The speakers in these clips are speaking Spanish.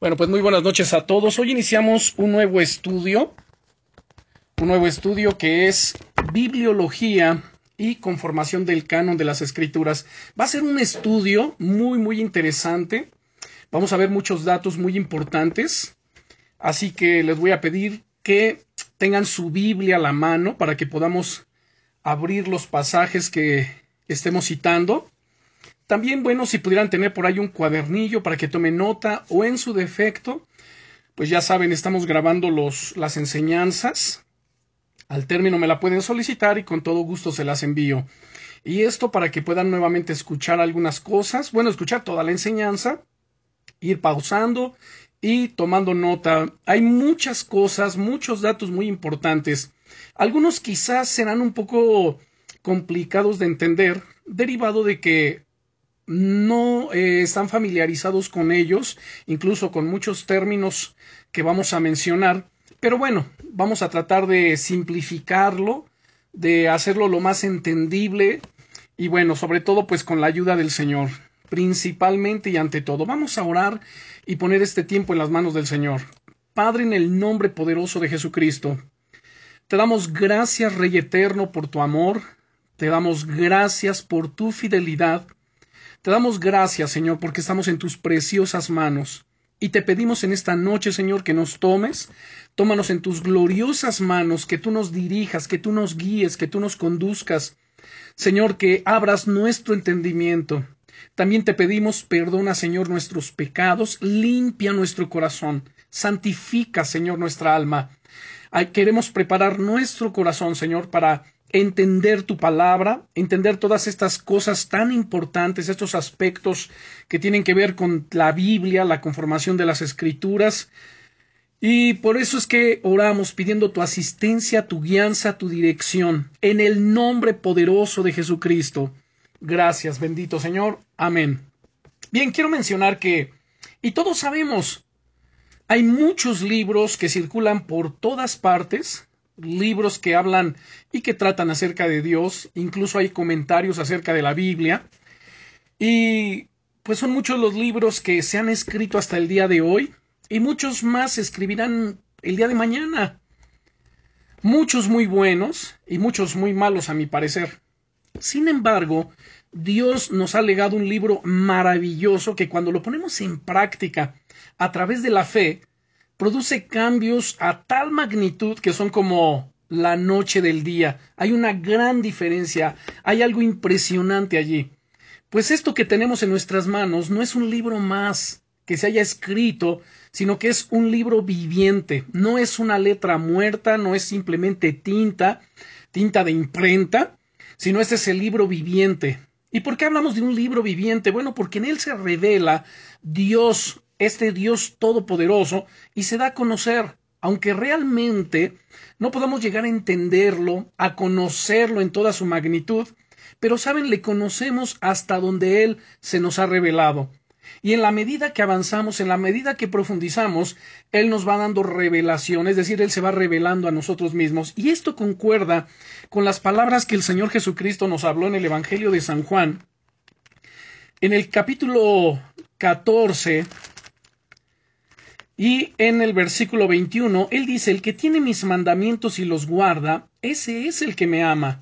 Bueno, pues muy buenas noches a todos. Hoy iniciamos un nuevo estudio, un nuevo estudio que es Bibliología y conformación del canon de las escrituras. Va a ser un estudio muy, muy interesante. Vamos a ver muchos datos muy importantes. Así que les voy a pedir que tengan su Biblia a la mano para que podamos abrir los pasajes que estemos citando. También, bueno, si pudieran tener por ahí un cuadernillo para que tomen nota o en su defecto, pues ya saben, estamos grabando los, las enseñanzas. Al término me la pueden solicitar y con todo gusto se las envío. Y esto para que puedan nuevamente escuchar algunas cosas, bueno, escuchar toda la enseñanza, ir pausando y tomando nota. Hay muchas cosas, muchos datos muy importantes. Algunos quizás serán un poco complicados de entender, derivado de que no eh, están familiarizados con ellos, incluso con muchos términos que vamos a mencionar. Pero bueno, vamos a tratar de simplificarlo, de hacerlo lo más entendible y bueno, sobre todo pues con la ayuda del Señor, principalmente y ante todo. Vamos a orar y poner este tiempo en las manos del Señor. Padre, en el nombre poderoso de Jesucristo, te damos gracias, Rey Eterno, por tu amor, te damos gracias por tu fidelidad, te damos gracias, Señor, porque estamos en tus preciosas manos. Y te pedimos en esta noche, Señor, que nos tomes, tómanos en tus gloriosas manos, que tú nos dirijas, que tú nos guíes, que tú nos conduzcas. Señor, que abras nuestro entendimiento. También te pedimos, perdona, Señor, nuestros pecados, limpia nuestro corazón, santifica, Señor, nuestra alma. queremos preparar nuestro corazón, Señor, para entender tu palabra, entender todas estas cosas tan importantes, estos aspectos que tienen que ver con la Biblia, la conformación de las escrituras. Y por eso es que oramos pidiendo tu asistencia, tu guianza, tu dirección, en el nombre poderoso de Jesucristo. Gracias, bendito Señor. Amén. Bien, quiero mencionar que, y todos sabemos, hay muchos libros que circulan por todas partes, libros que hablan y que tratan acerca de Dios, incluso hay comentarios acerca de la Biblia. Y pues son muchos los libros que se han escrito hasta el día de hoy y muchos más se escribirán el día de mañana. Muchos muy buenos y muchos muy malos a mi parecer. Sin embargo, Dios nos ha legado un libro maravilloso que cuando lo ponemos en práctica a través de la fe, produce cambios a tal magnitud que son como la noche del día. Hay una gran diferencia, hay algo impresionante allí. Pues esto que tenemos en nuestras manos no es un libro más que se haya escrito, sino que es un libro viviente, no es una letra muerta, no es simplemente tinta, tinta de imprenta, sino este es el libro viviente. ¿Y por qué hablamos de un libro viviente? Bueno, porque en él se revela Dios este Dios todopoderoso y se da a conocer, aunque realmente no podamos llegar a entenderlo, a conocerlo en toda su magnitud, pero saben, le conocemos hasta donde Él se nos ha revelado. Y en la medida que avanzamos, en la medida que profundizamos, Él nos va dando revelación, es decir, Él se va revelando a nosotros mismos. Y esto concuerda con las palabras que el Señor Jesucristo nos habló en el Evangelio de San Juan. En el capítulo 14, y en el versículo 21, él dice, el que tiene mis mandamientos y los guarda, ese es el que me ama.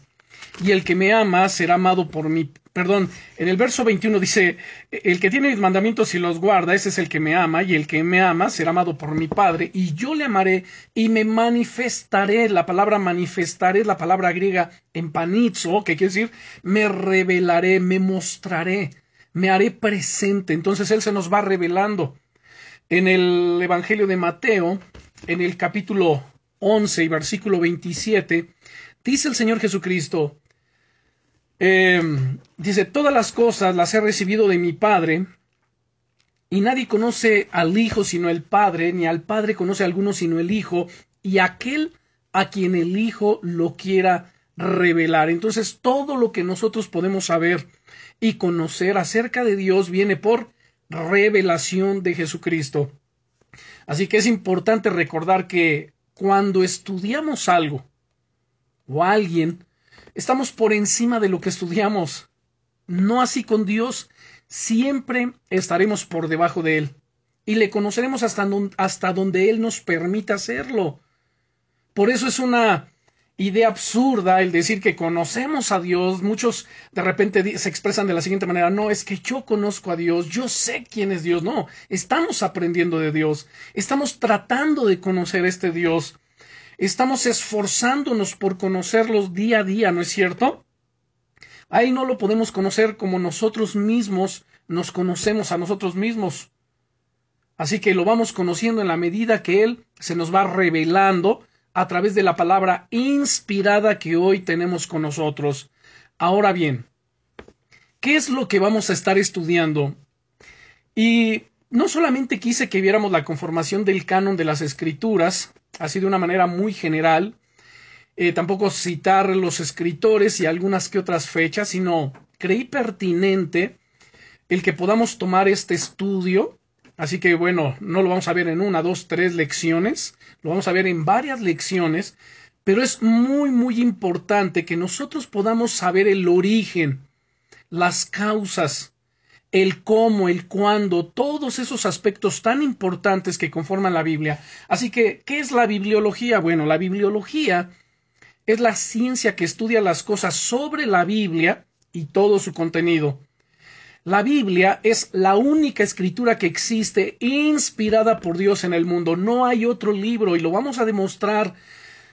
Y el que me ama será amado por mí. Perdón, en el verso 21 dice, el que tiene mis mandamientos y los guarda, ese es el que me ama, y el que me ama será amado por mi Padre, y yo le amaré y me manifestaré. La palabra manifestaré es la palabra griega empanizo, que quiere decir me revelaré, me mostraré, me haré presente. Entonces Él se nos va revelando. En el Evangelio de Mateo, en el capítulo 11 y versículo 27, dice el Señor Jesucristo, em, dice, todas las cosas las he recibido de mi Padre, y nadie conoce al Hijo sino el Padre, ni al Padre conoce a alguno sino el Hijo, y aquel a quien el Hijo lo quiera revelar. Entonces, todo lo que nosotros podemos saber y conocer acerca de Dios viene por revelación de Jesucristo. Así que es importante recordar que cuando estudiamos algo o alguien, estamos por encima de lo que estudiamos. No así con Dios, siempre estaremos por debajo de Él. y le conoceremos hasta, hasta donde Él nos permita hacerlo. Por eso es una idea absurda el decir que conocemos a Dios. Muchos de repente se expresan de la siguiente manera, no, es que yo conozco a Dios, yo sé quién es Dios. No, estamos aprendiendo de Dios, estamos tratando de conocer a este Dios, estamos esforzándonos por conocerlos día a día, ¿no es cierto? Ahí no lo podemos conocer como nosotros mismos nos conocemos a nosotros mismos. Así que lo vamos conociendo en la medida que Él se nos va revelando a través de la palabra inspirada que hoy tenemos con nosotros. Ahora bien, ¿qué es lo que vamos a estar estudiando? Y no solamente quise que viéramos la conformación del canon de las escrituras, así de una manera muy general, eh, tampoco citar los escritores y algunas que otras fechas, sino creí pertinente el que podamos tomar este estudio Así que bueno, no lo vamos a ver en una, dos, tres lecciones, lo vamos a ver en varias lecciones, pero es muy, muy importante que nosotros podamos saber el origen, las causas, el cómo, el cuándo, todos esos aspectos tan importantes que conforman la Biblia. Así que, ¿qué es la bibliología? Bueno, la bibliología es la ciencia que estudia las cosas sobre la Biblia y todo su contenido. La Biblia es la única escritura que existe inspirada por Dios en el mundo. No hay otro libro y lo vamos a demostrar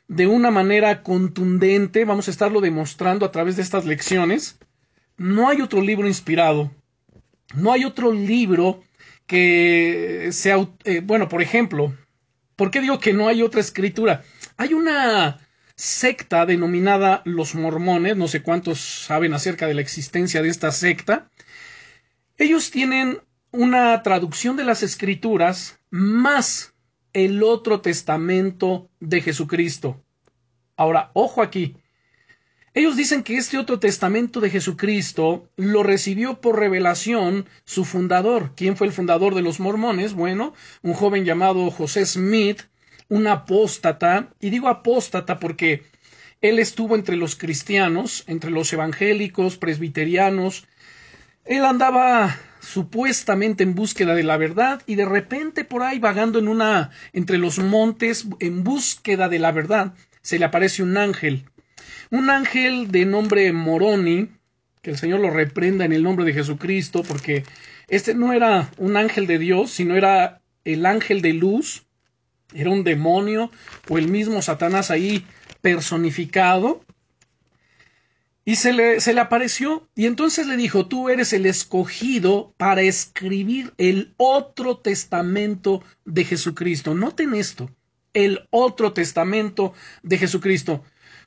de una manera contundente. Vamos a estarlo demostrando a través de estas lecciones. No hay otro libro inspirado. No hay otro libro que sea... Eh, bueno, por ejemplo, ¿por qué digo que no hay otra escritura? Hay una secta denominada los mormones, no sé cuántos saben acerca de la existencia de esta secta, ellos tienen una traducción de las escrituras más el otro testamento de Jesucristo. Ahora, ojo aquí. Ellos dicen que este otro testamento de Jesucristo lo recibió por revelación su fundador. ¿Quién fue el fundador de los mormones? Bueno, un joven llamado José Smith, un apóstata, y digo apóstata porque él estuvo entre los cristianos, entre los evangélicos, presbiterianos, él andaba supuestamente en búsqueda de la verdad y de repente por ahí vagando en una entre los montes en búsqueda de la verdad se le aparece un ángel. Un ángel de nombre Moroni que el Señor lo reprenda en el nombre de Jesucristo porque este no era un ángel de Dios sino era el ángel de luz era un demonio o el mismo Satanás ahí personificado y se le, se le apareció y entonces le dijo, tú eres el escogido para escribir el otro testamento de Jesucristo. Noten esto, el otro testamento de Jesucristo.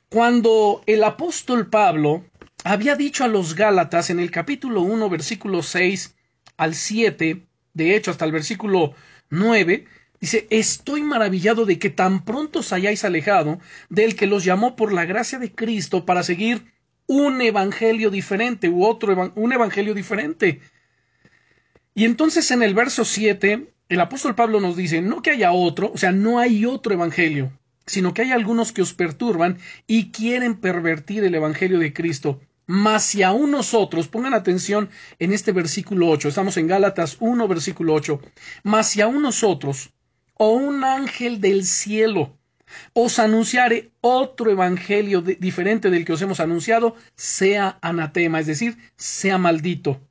Cuando el apóstol Pablo había dicho a los Gálatas en el capítulo 1, versículo 6 al 7, de hecho hasta el versículo 9, Dice, estoy maravillado de que tan pronto os hayáis alejado del que los llamó por la gracia de Cristo para seguir un evangelio diferente u otro un evangelio diferente. Y entonces en el verso 7, el apóstol Pablo nos dice, no que haya otro, o sea, no hay otro evangelio, sino que hay algunos que os perturban y quieren pervertir el evangelio de Cristo. Mas si aún nosotros, pongan atención en este versículo 8, estamos en Gálatas 1, versículo 8, mas si aún nosotros, o un ángel del cielo, os anunciare otro evangelio diferente del que os hemos anunciado, sea anatema, es decir, sea maldito.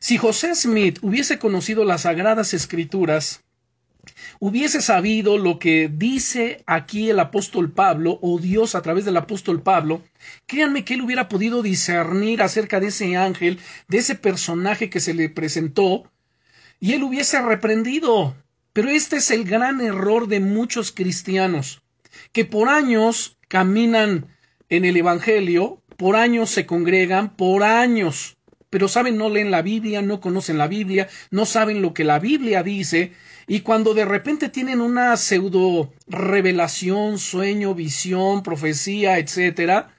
Si José Smith hubiese conocido las sagradas escrituras, hubiese sabido lo que dice aquí el apóstol Pablo o Dios a través del apóstol Pablo, créanme que él hubiera podido discernir acerca de ese ángel, de ese personaje que se le presentó, y él hubiese reprendido. Pero este es el gran error de muchos cristianos que por años caminan en el Evangelio, por años se congregan, por años, pero saben, no leen la Biblia, no conocen la Biblia, no saben lo que la Biblia dice, y cuando de repente tienen una pseudo revelación, sueño, visión, profecía, etcétera,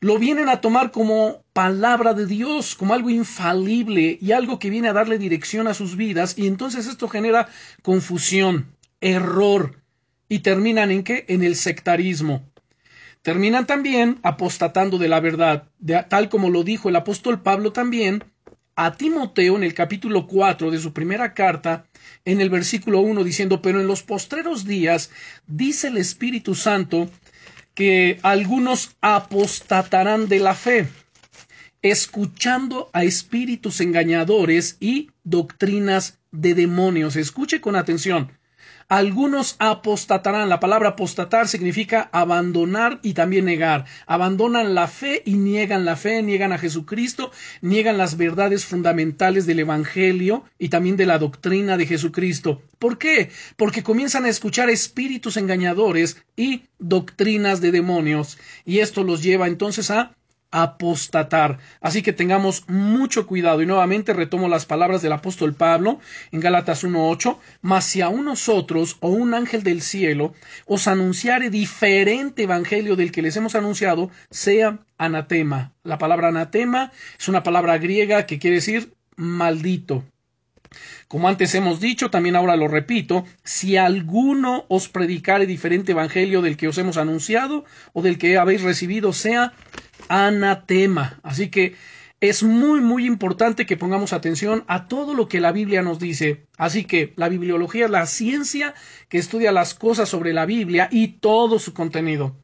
lo vienen a tomar como palabra de Dios, como algo infalible y algo que viene a darle dirección a sus vidas, y entonces esto genera confusión, error, y terminan en qué? En el sectarismo. Terminan también apostatando de la verdad, tal como lo dijo el apóstol Pablo también a Timoteo en el capítulo 4 de su primera carta, en el versículo 1, diciendo, pero en los postreros días, dice el Espíritu Santo, que algunos apostatarán de la fe, escuchando a espíritus engañadores y doctrinas de demonios. Escuche con atención. Algunos apostatarán. La palabra apostatar significa abandonar y también negar. Abandonan la fe y niegan la fe, niegan a Jesucristo, niegan las verdades fundamentales del Evangelio y también de la doctrina de Jesucristo. ¿Por qué? Porque comienzan a escuchar espíritus engañadores y doctrinas de demonios. Y esto los lleva entonces a apostatar. Así que tengamos mucho cuidado. Y nuevamente retomo las palabras del apóstol Pablo en Gálatas 1.8. Mas si a nosotros o un ángel del cielo os anunciare diferente evangelio del que les hemos anunciado, sea anatema. La palabra anatema es una palabra griega que quiere decir maldito. Como antes hemos dicho, también ahora lo repito, si alguno os predicare diferente evangelio del que os hemos anunciado o del que habéis recibido, sea anatema. Así que es muy, muy importante que pongamos atención a todo lo que la Biblia nos dice. Así que la bibliología es la ciencia que estudia las cosas sobre la Biblia y todo su contenido.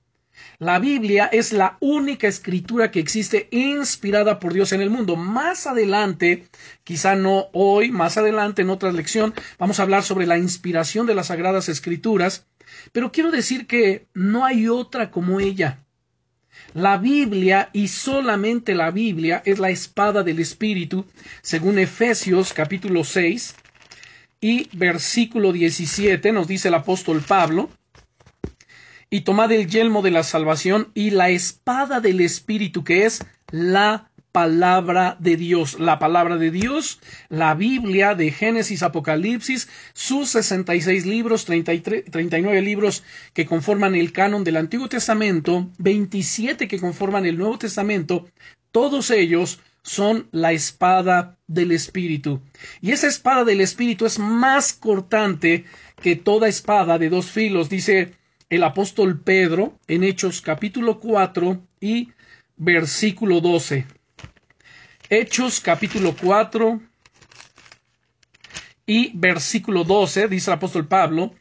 La Biblia es la única escritura que existe inspirada por Dios en el mundo. Más adelante, quizá no hoy, más adelante en otra lección, vamos a hablar sobre la inspiración de las sagradas escrituras, pero quiero decir que no hay otra como ella. La Biblia y solamente la Biblia es la espada del Espíritu, según Efesios capítulo 6 y versículo 17 nos dice el apóstol Pablo, y tomad el yelmo de la salvación y la espada del Espíritu, que es la palabra de Dios. La palabra de Dios, la Biblia de Génesis, Apocalipsis, sus 66 libros, 33, 39 libros que conforman el canon del Antiguo Testamento, 27 que conforman el Nuevo Testamento, todos ellos son la espada del Espíritu. Y esa espada del Espíritu es más cortante que toda espada de dos filos, dice el apóstol Pedro en Hechos capítulo 4 y versículo 12. Hechos capítulo 4 y versículo 12, dice el apóstol Pablo,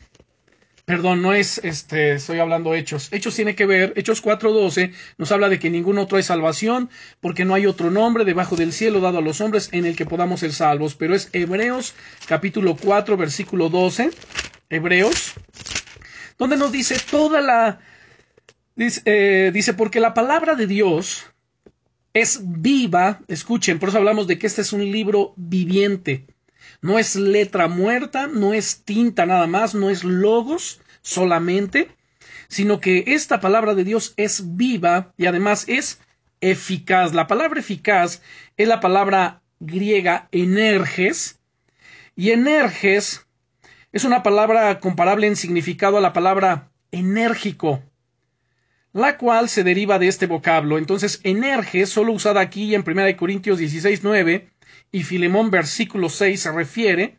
perdón, no es, este, estoy hablando Hechos. Hechos tiene que ver, Hechos 4.12 nos habla de que ningún otro hay salvación, porque no hay otro nombre debajo del cielo dado a los hombres en el que podamos ser salvos. Pero es Hebreos capítulo 4, versículo 12. Hebreos donde nos dice toda la... Dice, eh, dice, porque la palabra de Dios es viva, escuchen, por eso hablamos de que este es un libro viviente. No es letra muerta, no es tinta nada más, no es logos solamente, sino que esta palabra de Dios es viva y además es eficaz. La palabra eficaz es la palabra griega energes y energes es una palabra comparable en significado a la palabra enérgico, la cual se deriva de este vocablo. Entonces, energe, solo usada aquí en 1 Corintios 16, 9 y Filemón versículo 6 se refiere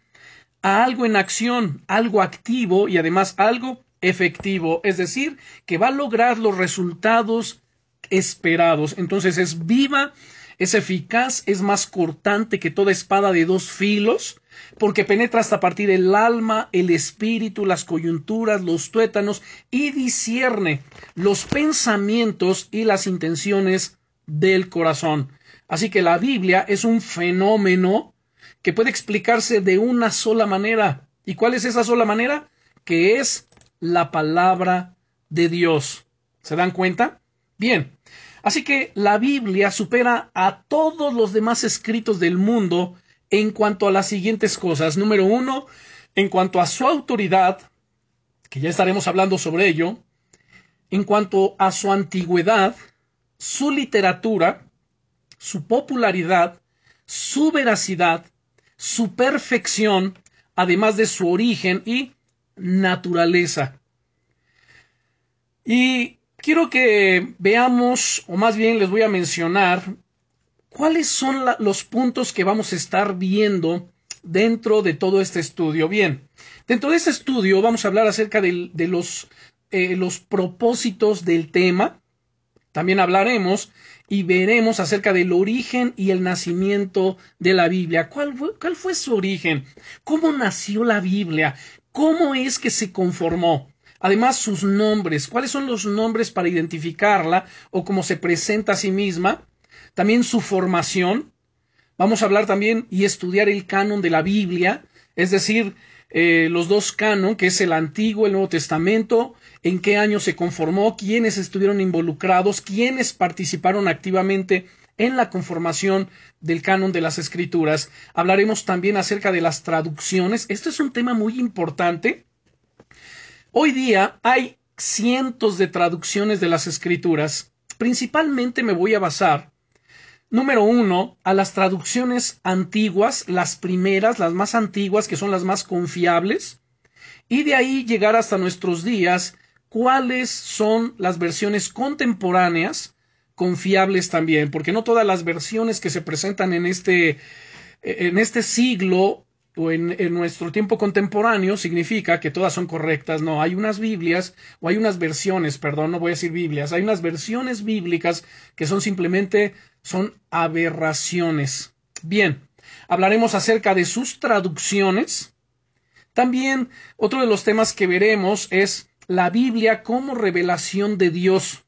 a algo en acción, algo activo y además algo efectivo, es decir, que va a lograr los resultados esperados. Entonces es viva, es eficaz, es más cortante que toda espada de dos filos, porque penetra hasta partir el alma, el espíritu, las coyunturas, los tuétanos, y discierne los pensamientos y las intenciones del corazón. Así que la Biblia es un fenómeno que puede explicarse de una sola manera. ¿Y cuál es esa sola manera? Que es la palabra de Dios. ¿Se dan cuenta? Bien. Así que la Biblia supera a todos los demás escritos del mundo en cuanto a las siguientes cosas. Número uno, en cuanto a su autoridad, que ya estaremos hablando sobre ello, en cuanto a su antigüedad, su literatura, su popularidad, su veracidad, su perfección, además de su origen y naturaleza. Y quiero que veamos, o más bien les voy a mencionar, ¿Cuáles son los puntos que vamos a estar viendo dentro de todo este estudio? Bien, dentro de este estudio vamos a hablar acerca de, los, eh, los propósitos del tema. También hablaremos y veremos acerca del origen y el nacimiento de la Biblia. ¿Cuál fue, ¿Cuál fue su origen? ¿Cómo nació la Biblia? ¿Cómo es que se conformó? Además, sus nombres. ¿Cuáles son los nombres para identificarla o cómo se presenta a sí misma? También su formación. Vamos a hablar también y estudiar el canon de la Biblia, es decir, eh, los dos canon, que es el Antiguo, el Nuevo Testamento, en qué año se conformó, quiénes estuvieron involucrados, quiénes participaron activamente en la conformación del canon de las escrituras. Hablaremos también acerca de las traducciones. Este es un tema muy importante. Hoy día hay cientos de traducciones de las escrituras. Principalmente me voy a basar Número uno, a las traducciones antiguas, las primeras, las más antiguas, que son las más confiables, y de ahí llegar hasta nuestros días, cuáles son las versiones contemporáneas confiables también, porque no todas las versiones que se presentan en este, en este siglo en, en, nuestro tiempo contemporáneo significa que todas son correctas. No, hay unas Biblias o hay unas versiones, perdón, no voy a decir Biblias, hay unas versiones bíblicas que son simplemente son aberraciones. Bien, hablaremos acerca de sus traducciones. También otro de los temas que veremos es la Biblia como revelación de Dios.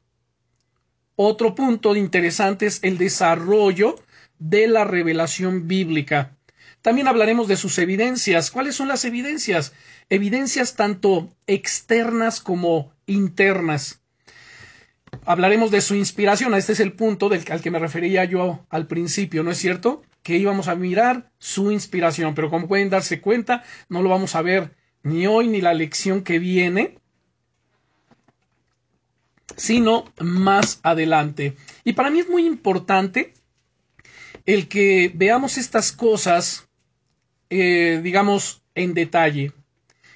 Otro punto interesante es el desarrollo de la revelación bíblica. También hablaremos de sus evidencias. ¿Cuáles son las evidencias? Evidencias tanto externas como internas hablaremos de su inspiración. Este es el punto del, al que me refería yo al principio, ¿no es cierto? Que íbamos a mirar su inspiración, pero como pueden darse cuenta, no lo vamos a ver ni hoy ni la lección que viene, sino más adelante. Y para mí es muy importante el que veamos estas cosas, eh, digamos, en detalle.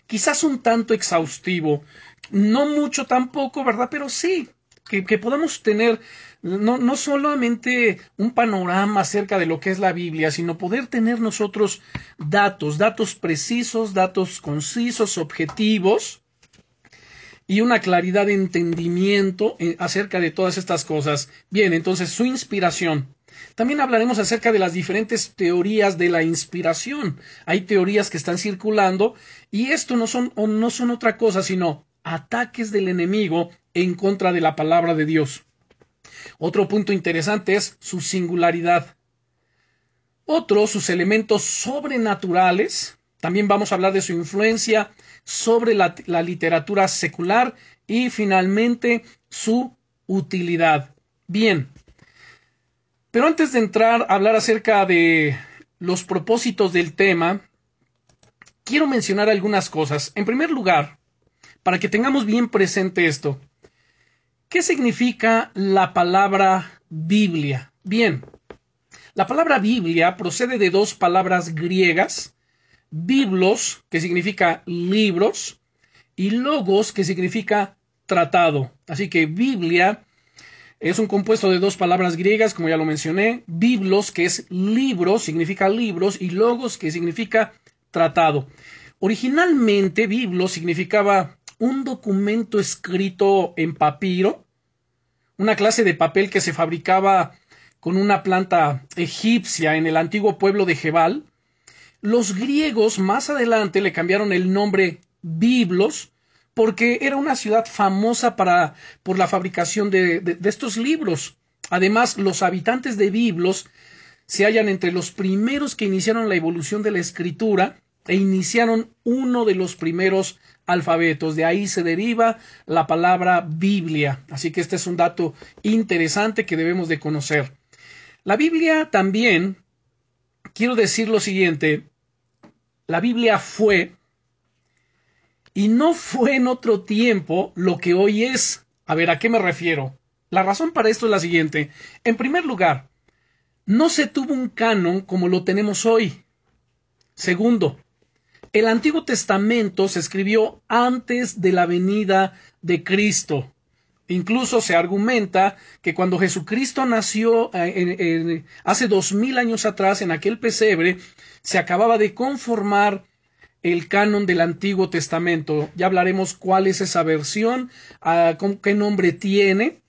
Quizás un tanto exhaustivo, no mucho tampoco, ¿verdad? Pero sí, que, podamos tener no, no, solamente un panorama acerca de lo que es la Biblia, sino poder tener nosotros datos, datos precisos, datos concisos, objetivos y una claridad de entendimiento eh, acerca de todas estas cosas. Bien, entonces su inspiración. También hablaremos acerca de las diferentes teorías de la inspiración. Hay teorías que están circulando y esto no son, no son otra cosa sino ataques del enemigo en contra de la palabra de Dios. Otro punto interesante es su singularidad. Otro, sus elementos sobrenaturales. También vamos a hablar de su influencia sobre la, la literatura secular y finalmente su utilidad. Bien. Pero antes de entrar a hablar acerca de los propósitos del tema, quiero mencionar algunas cosas. En primer lugar, para que tengamos bien presente esto, ¿Qué significa la palabra Biblia? Bien, la palabra Biblia procede de dos palabras griegas, biblos, que significa libros, y logos, que significa tratado. Así que Biblia es un compuesto de dos palabras griegas, como ya lo mencioné, biblos, que es libro, significa libros, y logos, que significa tratado. Originalmente, biblos significaba un documento escrito en papiro, una clase de papel que se fabricaba con una planta egipcia en el antiguo pueblo de Jebal, los griegos más adelante le cambiaron el nombre Biblos porque era una ciudad famosa para, por la fabricación de, de estos libros. Además, los habitantes de Biblos se hallan entre los primeros que iniciaron la evolución de la escritura e iniciaron uno de los primeros alfabetos. De ahí se deriva la palabra Biblia. Así que este es un dato interesante que debemos de conocer. La Biblia también, quiero decir lo siguiente, la Biblia fue y no fue en otro tiempo lo que hoy es. A ver, ¿a qué me refiero? La razón para esto es la siguiente. En primer lugar, no se tuvo un canon como lo tenemos hoy. Segundo, el Antiguo Testamento se escribió antes de la venida de Cristo. Incluso se argumenta que cuando Jesucristo nació eh, hace dos mil años atrás en aquel pesebre, se acababa de conformar el canon del Antiguo Testamento. Ya hablaremos cuál es esa versión, ah, qué nombre tiene.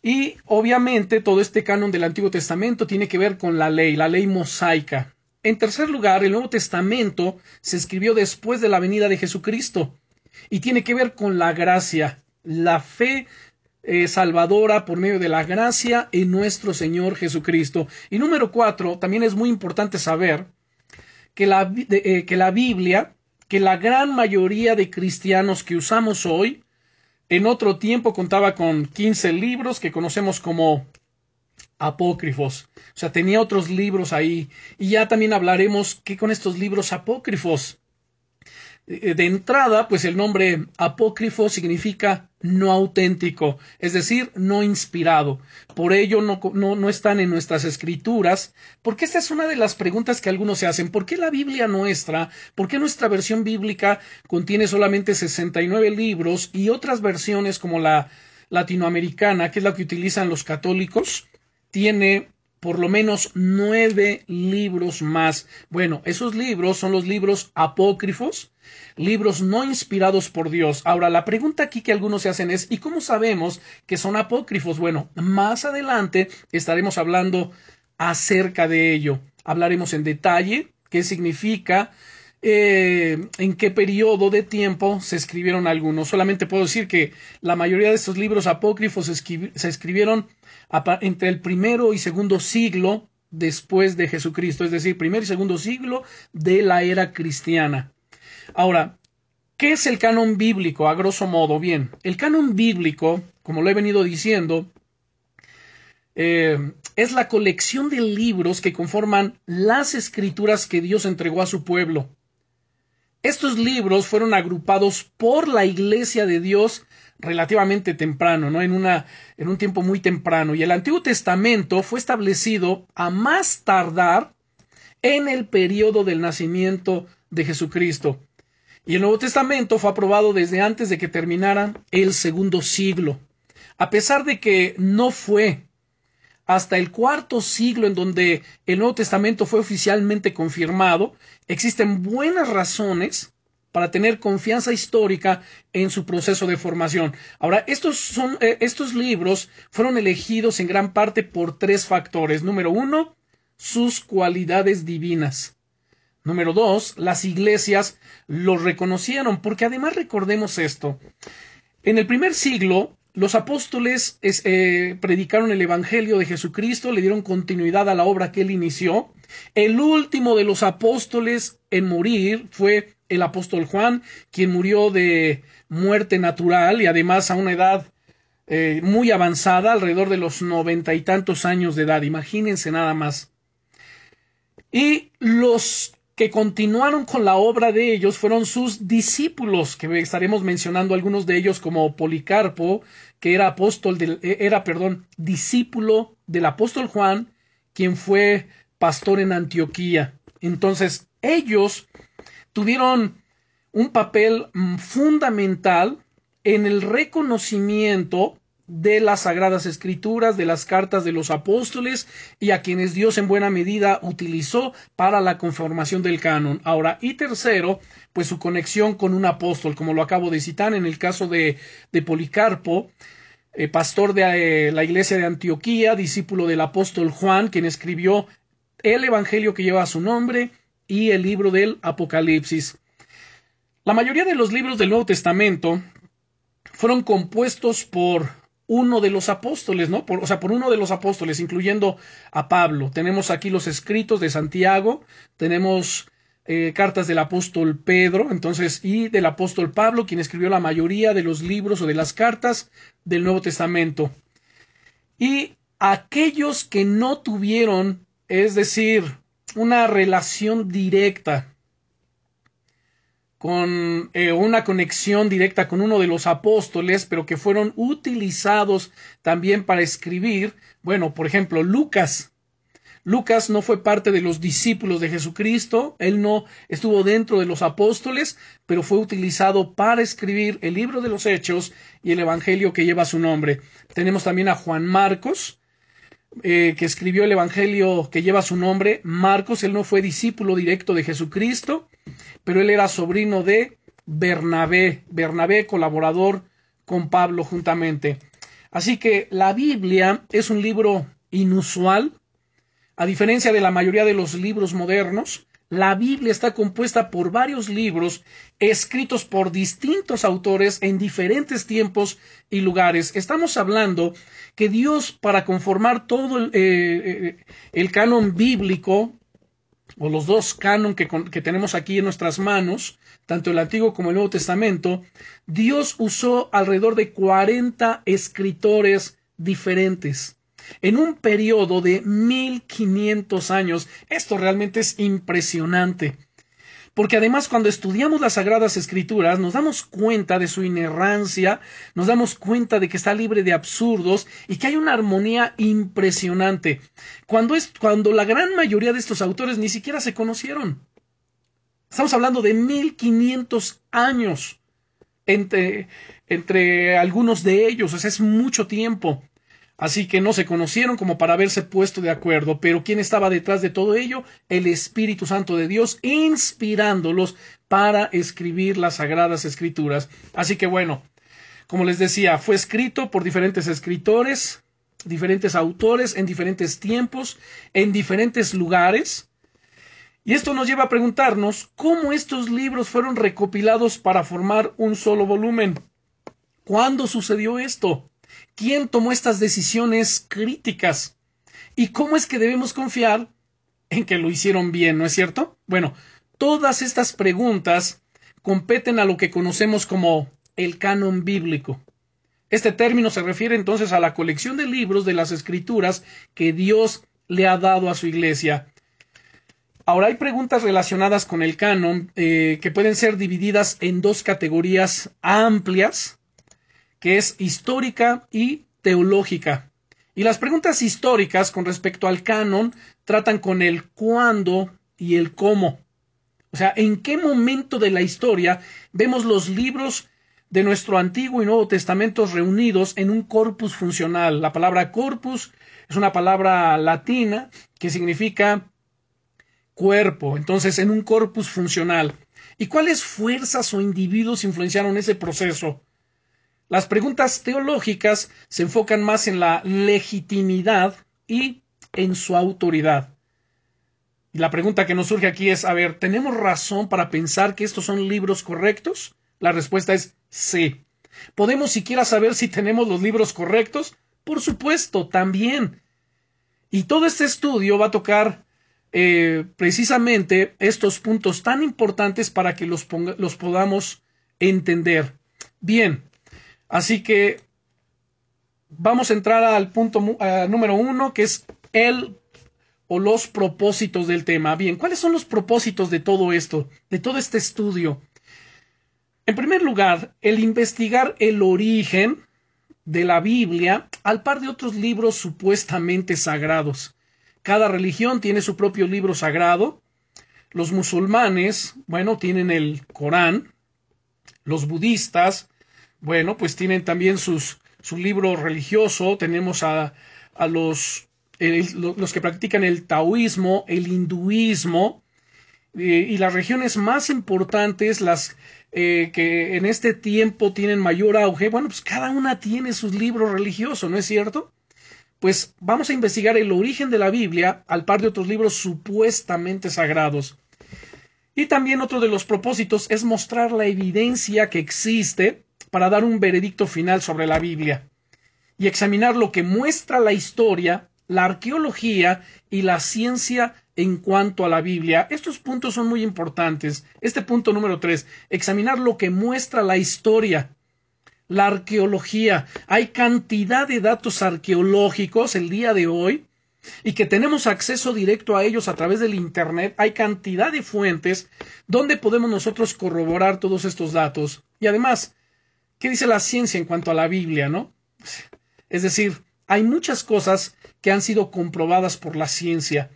Y obviamente todo este canon del Antiguo Testamento tiene que ver con la ley, la ley mosaica. En tercer lugar, el Nuevo Testamento se escribió después de la venida de Jesucristo y tiene que ver con la gracia, la fe eh, salvadora por medio de la gracia en nuestro Señor Jesucristo. Y número cuatro, también es muy importante saber que la, eh, que la Biblia, que la gran mayoría de cristianos que usamos hoy, en otro tiempo contaba con 15 libros que conocemos como apócrifos. O sea, tenía otros libros ahí. Y ya también hablaremos qué con estos libros apócrifos. Eh, de entrada, pues el nombre apócrifo significa no auténtico, es decir, no inspirado. Por ello no, no, están en nuestras escrituras, porque esta es una de las preguntas que algunos se hacen. ¿Por qué la Biblia nuestra, por qué nuestra versión bíblica contiene solamente 69 libros y otras versiones como la latinoamericana, que es la que utilizan los católicos, tiene por lo menos nueve libros más. Bueno, esos libros son los libros apócrifos, libros no inspirados por Dios. Ahora, la pregunta aquí que algunos se hacen es, ¿y cómo sabemos que son apócrifos? Bueno, más adelante estaremos hablando acerca de ello. Hablaremos en detalle qué significa, eh, en qué periodo de tiempo se escribieron algunos. Solamente puedo decir que la mayoría de estos libros apócrifos se escribieron entre el primero y segundo siglo después de Jesucristo, es decir, primer y segundo siglo de la era cristiana. Ahora, ¿qué es el canon bíblico a grosso modo? Bien, el canon bíblico, como lo he venido diciendo, eh, es la colección de libros que conforman las escrituras que Dios entregó a su pueblo. Estos libros fueron agrupados por la Iglesia de Dios relativamente temprano, ¿no? En, una, en un tiempo muy temprano. Y el Antiguo Testamento fue establecido a más tardar en el periodo del nacimiento de Jesucristo. Y el Nuevo Testamento fue aprobado desde antes de que terminara el segundo siglo. A pesar de que no fue hasta el cuarto siglo en donde el Nuevo Testamento fue oficialmente confirmado, existen buenas razones para tener confianza histórica en su proceso de formación. Ahora, estos, son, eh, estos libros fueron elegidos en gran parte por tres factores. Número uno, sus cualidades divinas. Número dos, las iglesias los reconocieron, porque además recordemos esto. En el primer siglo, los apóstoles eh, predicaron el Evangelio de Jesucristo, le dieron continuidad a la obra que él inició. El último de los apóstoles en morir fue el apóstol Juan, quien murió de muerte natural y además a una edad eh, muy avanzada, alrededor de los noventa y tantos años de edad. Imagínense nada más. Y los que continuaron con la obra de ellos fueron sus discípulos, que estaremos mencionando algunos de ellos como Policarpo, que era apóstol del, eh, era, perdón, discípulo del apóstol Juan, quien fue pastor en Antioquía. Entonces, ellos tuvieron un papel mm, fundamental en el reconocimiento de las Sagradas Escrituras, de las cartas de los apóstoles y a quienes Dios en buena medida utilizó para la conformación del canon. Ahora, y tercero, pues su conexión con un apóstol, como lo acabo de citar en el caso de, de Policarpo, eh, pastor de eh, la iglesia de Antioquía, discípulo del apóstol Juan, quien escribió el Evangelio que lleva su nombre y el libro del Apocalipsis. La mayoría de los libros del Nuevo Testamento fueron compuestos por uno de los apóstoles, ¿no? O sea, por uno de los apóstoles, incluyendo a Pablo. Tenemos aquí los escritos de Santiago, tenemos eh, cartas del apóstol Pedro, entonces, y del apóstol Pablo, quien escribió la mayoría de los libros o de las cartas del Nuevo Testamento. Y aquellos que no tuvieron, es decir, una relación directa con eh, una conexión directa con uno de los apóstoles, pero que fueron utilizados también para escribir. Bueno, por ejemplo, Lucas. Lucas no fue parte de los discípulos de Jesucristo, él no estuvo dentro de los apóstoles, pero fue utilizado para escribir el libro de los Hechos y el Evangelio que lleva su nombre. Tenemos también a Juan Marcos, eh, que escribió el Evangelio que lleva su nombre, Marcos, él no fue discípulo directo de Jesucristo, pero él era sobrino de Bernabé, Bernabé colaborador con Pablo juntamente. Así que la Biblia es un libro inusual, a diferencia de la mayoría de los libros modernos, la Biblia está compuesta por varios libros escritos por distintos autores en diferentes tiempos y lugares. Estamos hablando que Dios, para conformar todo el, eh, eh, canon bíblico, o los dos canon que, que tenemos aquí en nuestras manos, tanto el Antiguo como el Nuevo Testamento, Dios usó alrededor de 40 escritores diferentes en un periodo de 1500 años. Esto realmente es impresionante. Porque además cuando estudiamos las Sagradas Escrituras nos damos cuenta de su inerrancia, nos damos cuenta de que está libre de absurdos y que hay una armonía impresionante. Cuando, es, cuando la gran mayoría de estos autores ni siquiera se conocieron. Estamos hablando de 1500 años entre, entre algunos de ellos, o sea, es mucho tiempo. Así que no se conocieron como para haberse puesto de acuerdo, pero ¿quién estaba detrás de todo ello? El Espíritu Santo de Dios, inspirándolos para escribir las sagradas escrituras. Así que bueno, como les decía, fue escrito por diferentes escritores, diferentes autores, en diferentes tiempos, en diferentes lugares. Y esto nos lleva a preguntarnos cómo estos libros fueron recopilados para formar un solo volumen. ¿Cuándo sucedió esto? ¿Quién tomó estas decisiones críticas? ¿Y cómo es que debemos confiar en que lo hicieron bien, no es cierto? Bueno, todas estas preguntas competen a lo que conocemos como el canon bíblico. Este término se refiere entonces a la colección de libros de las escrituras que Dios le ha dado a su iglesia. Ahora hay preguntas relacionadas con el canon eh, que pueden ser divididas en dos categorías amplias que es histórica y teológica. Y las preguntas históricas con respecto al canon tratan con el cuándo y el cómo. O sea, en qué momento de la historia vemos los libros de nuestro Antiguo y Nuevo Testamento reunidos en un corpus funcional. La palabra corpus es una palabra latina que significa cuerpo, entonces en un corpus funcional. ¿Y cuáles fuerzas o individuos influenciaron ese proceso? Las preguntas teológicas se enfocan más en la legitimidad y en su autoridad. Y la pregunta que nos surge aquí es, a ver, ¿tenemos razón para pensar que estos son libros correctos? La respuesta es sí. ¿Podemos siquiera saber si tenemos los libros correctos? Por supuesto, también. Y todo este estudio va a tocar eh, precisamente estos puntos tan importantes para que los, los podamos entender. Bien, Así que vamos a entrar al punto número uno, que es el o los propósitos del tema. Bien, ¿cuáles son los propósitos de todo esto, de todo este estudio? En primer lugar, el investigar el origen de la Biblia al par de otros libros supuestamente sagrados. Cada religión tiene su propio libro sagrado. Los musulmanes, bueno, tienen el Corán. Los budistas bueno, pues tienen también sus, su libro religioso, tenemos a, a los, los que practican el taoísmo, el hinduismo, eh, y las regiones más importantes, las eh, que en este tiempo tienen mayor auge, bueno, pues cada una tiene sus libros religiosos, ¿no es cierto? Pues vamos a investigar el origen de la Biblia al par de otros libros supuestamente sagrados. Y también otro de los propósitos es mostrar la evidencia que existe para dar un veredicto final sobre la Biblia y examinar lo que muestra la historia, la arqueología y la ciencia en cuanto a la Biblia. Estos puntos son muy importantes. Este punto número tres, examinar lo que muestra la historia, la arqueología. Hay cantidad de datos arqueológicos el día de hoy y que tenemos acceso directo a ellos a través del Internet. Hay cantidad de fuentes donde podemos nosotros corroborar todos estos datos. Y además, ¿Qué dice la ciencia en cuanto a la Biblia, no? Es decir, hay muchas cosas que han sido comprobadas por la ciencia.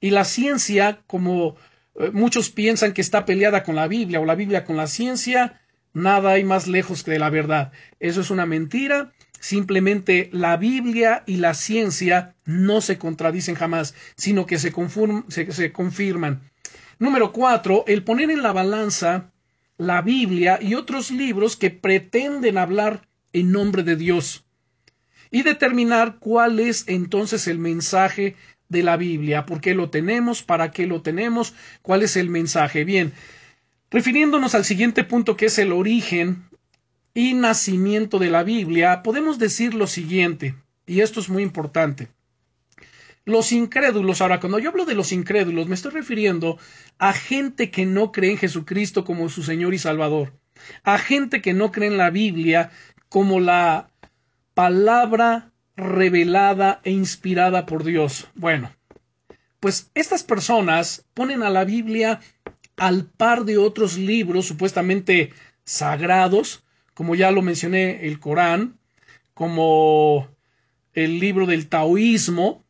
Y la ciencia, como eh, muchos piensan que está peleada con la Biblia o la Biblia con la ciencia, nada hay más lejos que de la verdad. Eso es una mentira. Simplemente la Biblia y la ciencia no se contradicen jamás, sino que se, se, se confirman. Número cuatro, el poner en la balanza la Biblia y otros libros que pretenden hablar en nombre de Dios. y determinar cuál es entonces el mensaje de la Biblia, por qué lo tenemos, para qué lo tenemos, cuál es el mensaje. Bien, refiriéndonos al siguiente punto que es el origen y nacimiento de la Biblia, podemos decir lo siguiente, y esto es muy importante. Los incrédulos, ahora cuando yo hablo de los incrédulos, me estoy refiriendo a gente que no cree en Jesucristo como su Señor y Salvador, a gente que no cree en la Biblia como la palabra revelada e inspirada por Dios. Bueno, pues estas personas ponen a la Biblia al par de otros libros supuestamente sagrados, como ya lo mencioné, el Corán, como el libro del taoísmo,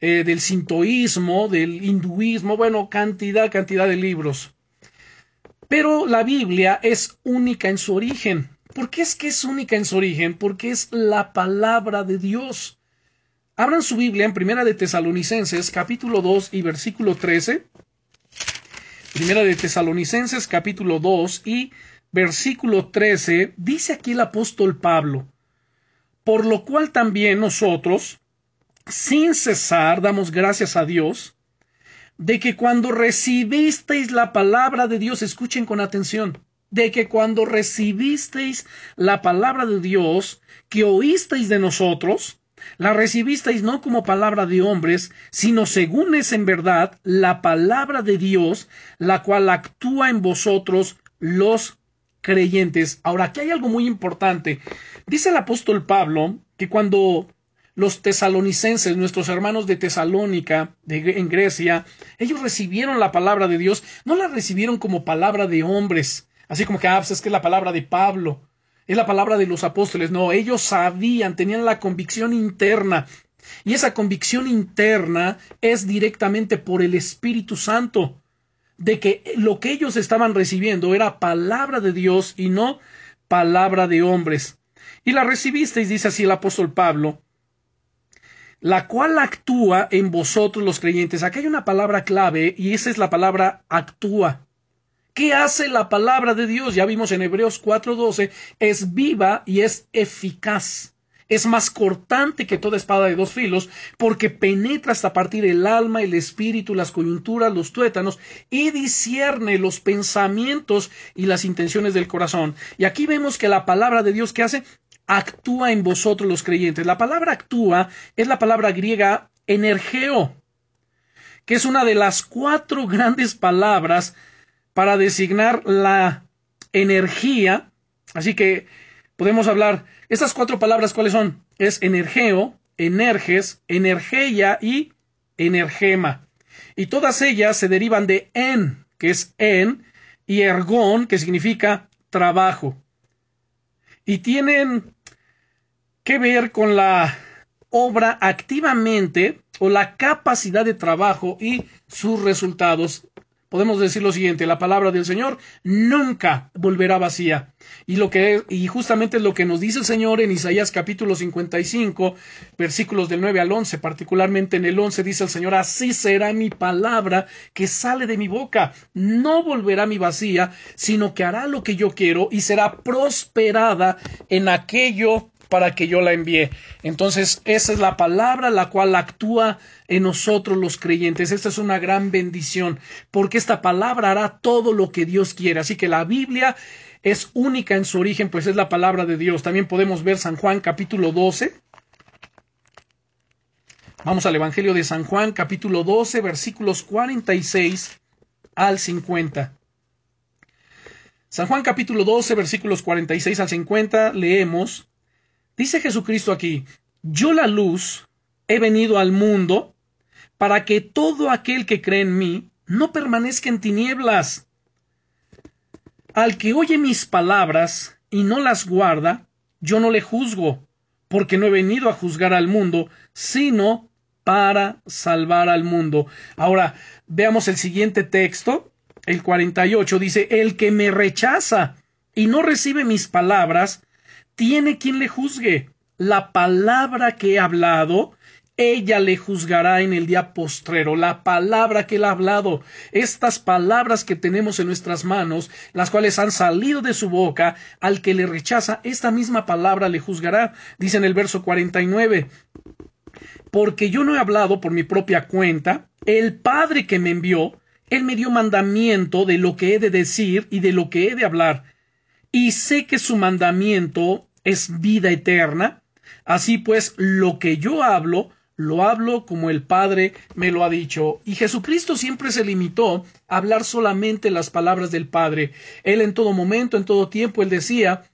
eh, del sintoísmo, del hinduismo, bueno, cantidad, cantidad de libros. Pero la Biblia es única en su origen. ¿Por qué es que es única en su origen? Porque es la palabra de Dios. Abran su Biblia en Primera de Tesalonicenses, capítulo 2 y versículo 13. Primera de Tesalonicenses, capítulo 2 y versículo 13, dice aquí el apóstol Pablo, por lo cual también nosotros, sin cesar damos gracias a Dios de que cuando recibisteis la palabra de Dios, escuchen con atención, de que cuando recibisteis la palabra de Dios, que oísteis de nosotros, la recibisteis no como palabra de hombres, sino según es en verdad la palabra de Dios, la cual actúa en vosotros los creyentes. Ahora, aquí hay algo muy importante. Dice el apóstol Pablo que cuando los tesalonicenses, nuestros hermanos de Tesalónica, en Grecia, ellos recibieron la palabra de Dios, no la recibieron como palabra de hombres, así como que, ah, pues es que es la palabra de Pablo, es la palabra de los apóstoles, no, ellos sabían, tenían la convicción interna, y esa convicción interna es directamente por el Espíritu Santo, de que lo que ellos estaban recibiendo era palabra de Dios y no palabra de hombres. Y la recibisteis, dice así el apóstol Pablo, la cual actúa en vosotros los creyentes. Aquí hay una palabra clave y esa es la palabra actúa. ¿Qué hace la palabra de Dios? Ya vimos en Hebreos 4:12, es viva y es eficaz. Es más cortante que toda espada de dos filos, porque penetra hasta partir el alma, el espíritu, las coyunturas, los tuétanos, y discierne los pensamientos y las intenciones del corazón. Y aquí vemos que la palabra de Dios que hace actúa en vosotros los creyentes. La palabra actúa es la palabra griega energeo, que es una de las cuatro grandes palabras para designar la energía. Así que podemos hablar, estas cuatro palabras, ¿cuáles son? Es energeo, energes, energeia y energema. Y todas ellas se derivan de en, que es en, y ergón, que significa trabajo. Y tienen que ver con la obra activamente o la capacidad de trabajo y sus resultados. Podemos decir lo siguiente, la palabra del Señor nunca volverá vacía. Y lo que y justamente es lo que nos dice el Señor en Isaías capítulo 55, versículos del 9 al 11, particularmente en el 11 dice el Señor, así será mi palabra que sale de mi boca, no volverá mi vacía, sino que hará lo que yo quiero y será prosperada en aquello para que yo la envíe. Entonces, esa es la palabra la cual actúa en nosotros los creyentes. Esta es una gran bendición, porque esta palabra hará todo lo que Dios quiere. Así que la Biblia es única en su origen, pues es la palabra de Dios. También podemos ver San Juan capítulo 12. Vamos al Evangelio de San Juan capítulo 12 versículos 46 al 50. San Juan capítulo 12 versículos 46 al 50 leemos Dice Jesucristo aquí, yo la luz he venido al mundo para que todo aquel que cree en mí no permanezca en tinieblas. Al que oye mis palabras y no las guarda, yo no le juzgo, porque no he venido a juzgar al mundo, sino para salvar al mundo. Ahora, veamos el siguiente texto, el 48, dice, el que me rechaza y no recibe mis palabras, tiene quien le juzgue. La palabra que he hablado, ella le juzgará en el día postrero. La palabra que él ha hablado, estas palabras que tenemos en nuestras manos, las cuales han salido de su boca, al que le rechaza, esta misma palabra le juzgará. Dice en el verso 49, porque yo no he hablado por mi propia cuenta, el Padre que me envió, él me dio mandamiento de lo que he de decir y de lo que he de hablar. Y sé que su mandamiento es vida eterna. Así pues, lo que yo hablo, lo hablo como el Padre me lo ha dicho. Y Jesucristo siempre se limitó a hablar solamente las palabras del Padre. Él en todo momento, en todo tiempo, él decía,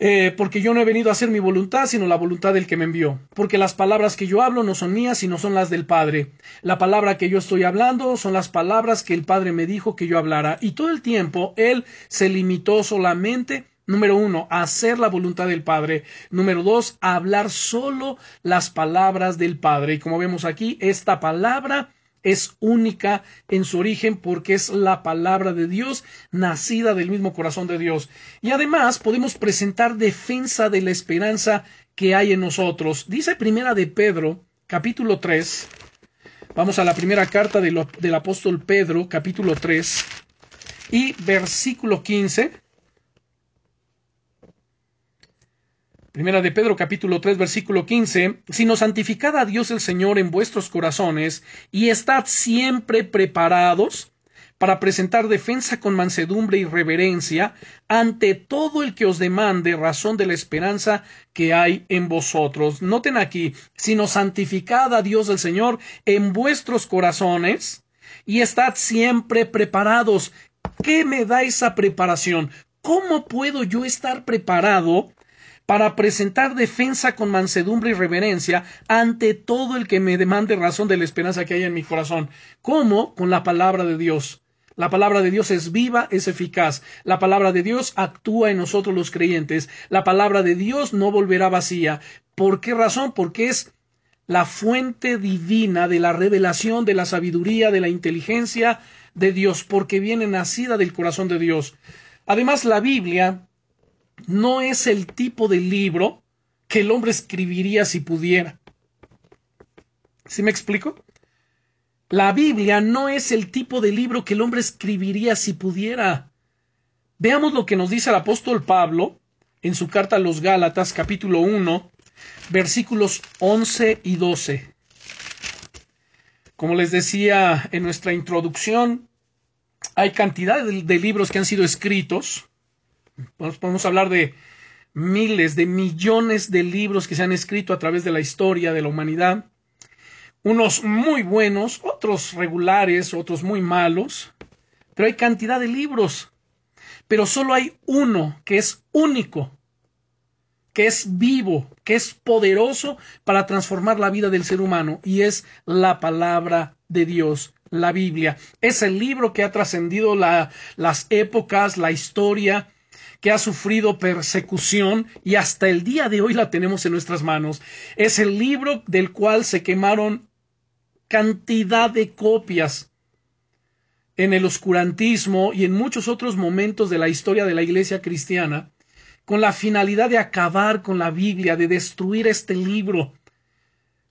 eh, porque yo no he venido a hacer mi voluntad, sino la voluntad del que me envió. Porque las palabras que yo hablo no son mías, sino son las del Padre. La palabra que yo estoy hablando son las palabras que el Padre me dijo que yo hablara. Y todo el tiempo él se limitó solamente Número uno, hacer la voluntad del Padre. Número dos, hablar solo las palabras del Padre. Y como vemos aquí, esta palabra es única en su origen porque es la palabra de Dios nacida del mismo corazón de Dios. Y además podemos presentar defensa de la esperanza que hay en nosotros. Dice primera de Pedro, capítulo 3. Vamos a la primera carta del apóstol Pedro, capítulo 3 y versículo 15. Primera de Pedro capítulo 3 versículo 15, sino santificad a Dios el Señor en vuestros corazones y estad siempre preparados para presentar defensa con mansedumbre y reverencia ante todo el que os demande razón de la esperanza que hay en vosotros. Noten aquí, sino santificad a Dios el Señor en vuestros corazones y estad siempre preparados. ¿Qué me da esa preparación? ¿Cómo puedo yo estar preparado para presentar defensa con mansedumbre y reverencia ante todo el que me demande razón de la esperanza que hay en mi corazón. ¿Cómo? Con la palabra de Dios. La palabra de Dios es viva, es eficaz. La palabra de Dios actúa en nosotros los creyentes. La palabra de Dios no volverá vacía. ¿Por qué razón? Porque es la fuente divina de la revelación, de la sabiduría, de la inteligencia de Dios, porque viene nacida del corazón de Dios. Además, la Biblia no es el tipo de libro que el hombre escribiría si pudiera. ¿Sí me explico? La Biblia no es el tipo de libro que el hombre escribiría si pudiera. Veamos lo que nos dice el apóstol Pablo en su carta a los Gálatas capítulo 1 versículos 11 y 12. Como les decía en nuestra introducción, hay cantidad de, de libros que han sido escritos Podemos hablar de miles, de millones de libros que se han escrito a través de la historia de la humanidad. Unos muy buenos, otros regulares, otros muy malos. Pero hay cantidad de libros. Pero solo hay uno que es único, que es vivo, que es poderoso para transformar la vida del ser humano, y es la palabra de Dios, la Biblia. Es el libro que ha trascendido las épocas, la historia, que ha sufrido persecución y hasta el día de hoy la tenemos en nuestras manos. Es el libro del cual se quemaron cantidad de copias en el oscurantismo y en muchos otros momentos de la historia de la Iglesia cristiana, con la finalidad de acabar con la Biblia, de destruir este libro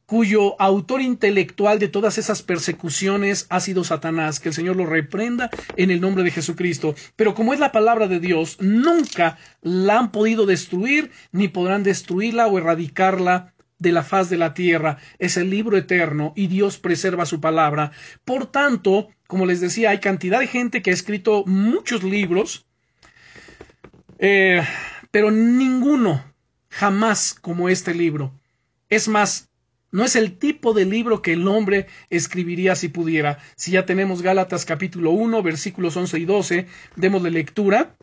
cuyo autor intelectual de todas esas persecuciones ha sido Satanás, que el Señor lo reprenda en el nombre de Jesucristo. Pero como es la palabra de Dios, nunca la han podido destruir, ni podrán destruirla o erradicarla de la faz de la tierra. Es el libro eterno y Dios preserva su palabra. Por tanto, como les decía, hay cantidad de gente que ha escrito muchos libros, eh, pero ninguno jamás como este libro. Es más, no es el tipo de libro que el hombre escribiría si pudiera. Si ya tenemos Gálatas capítulo 1, versículos 11 y 12, démosle lectura.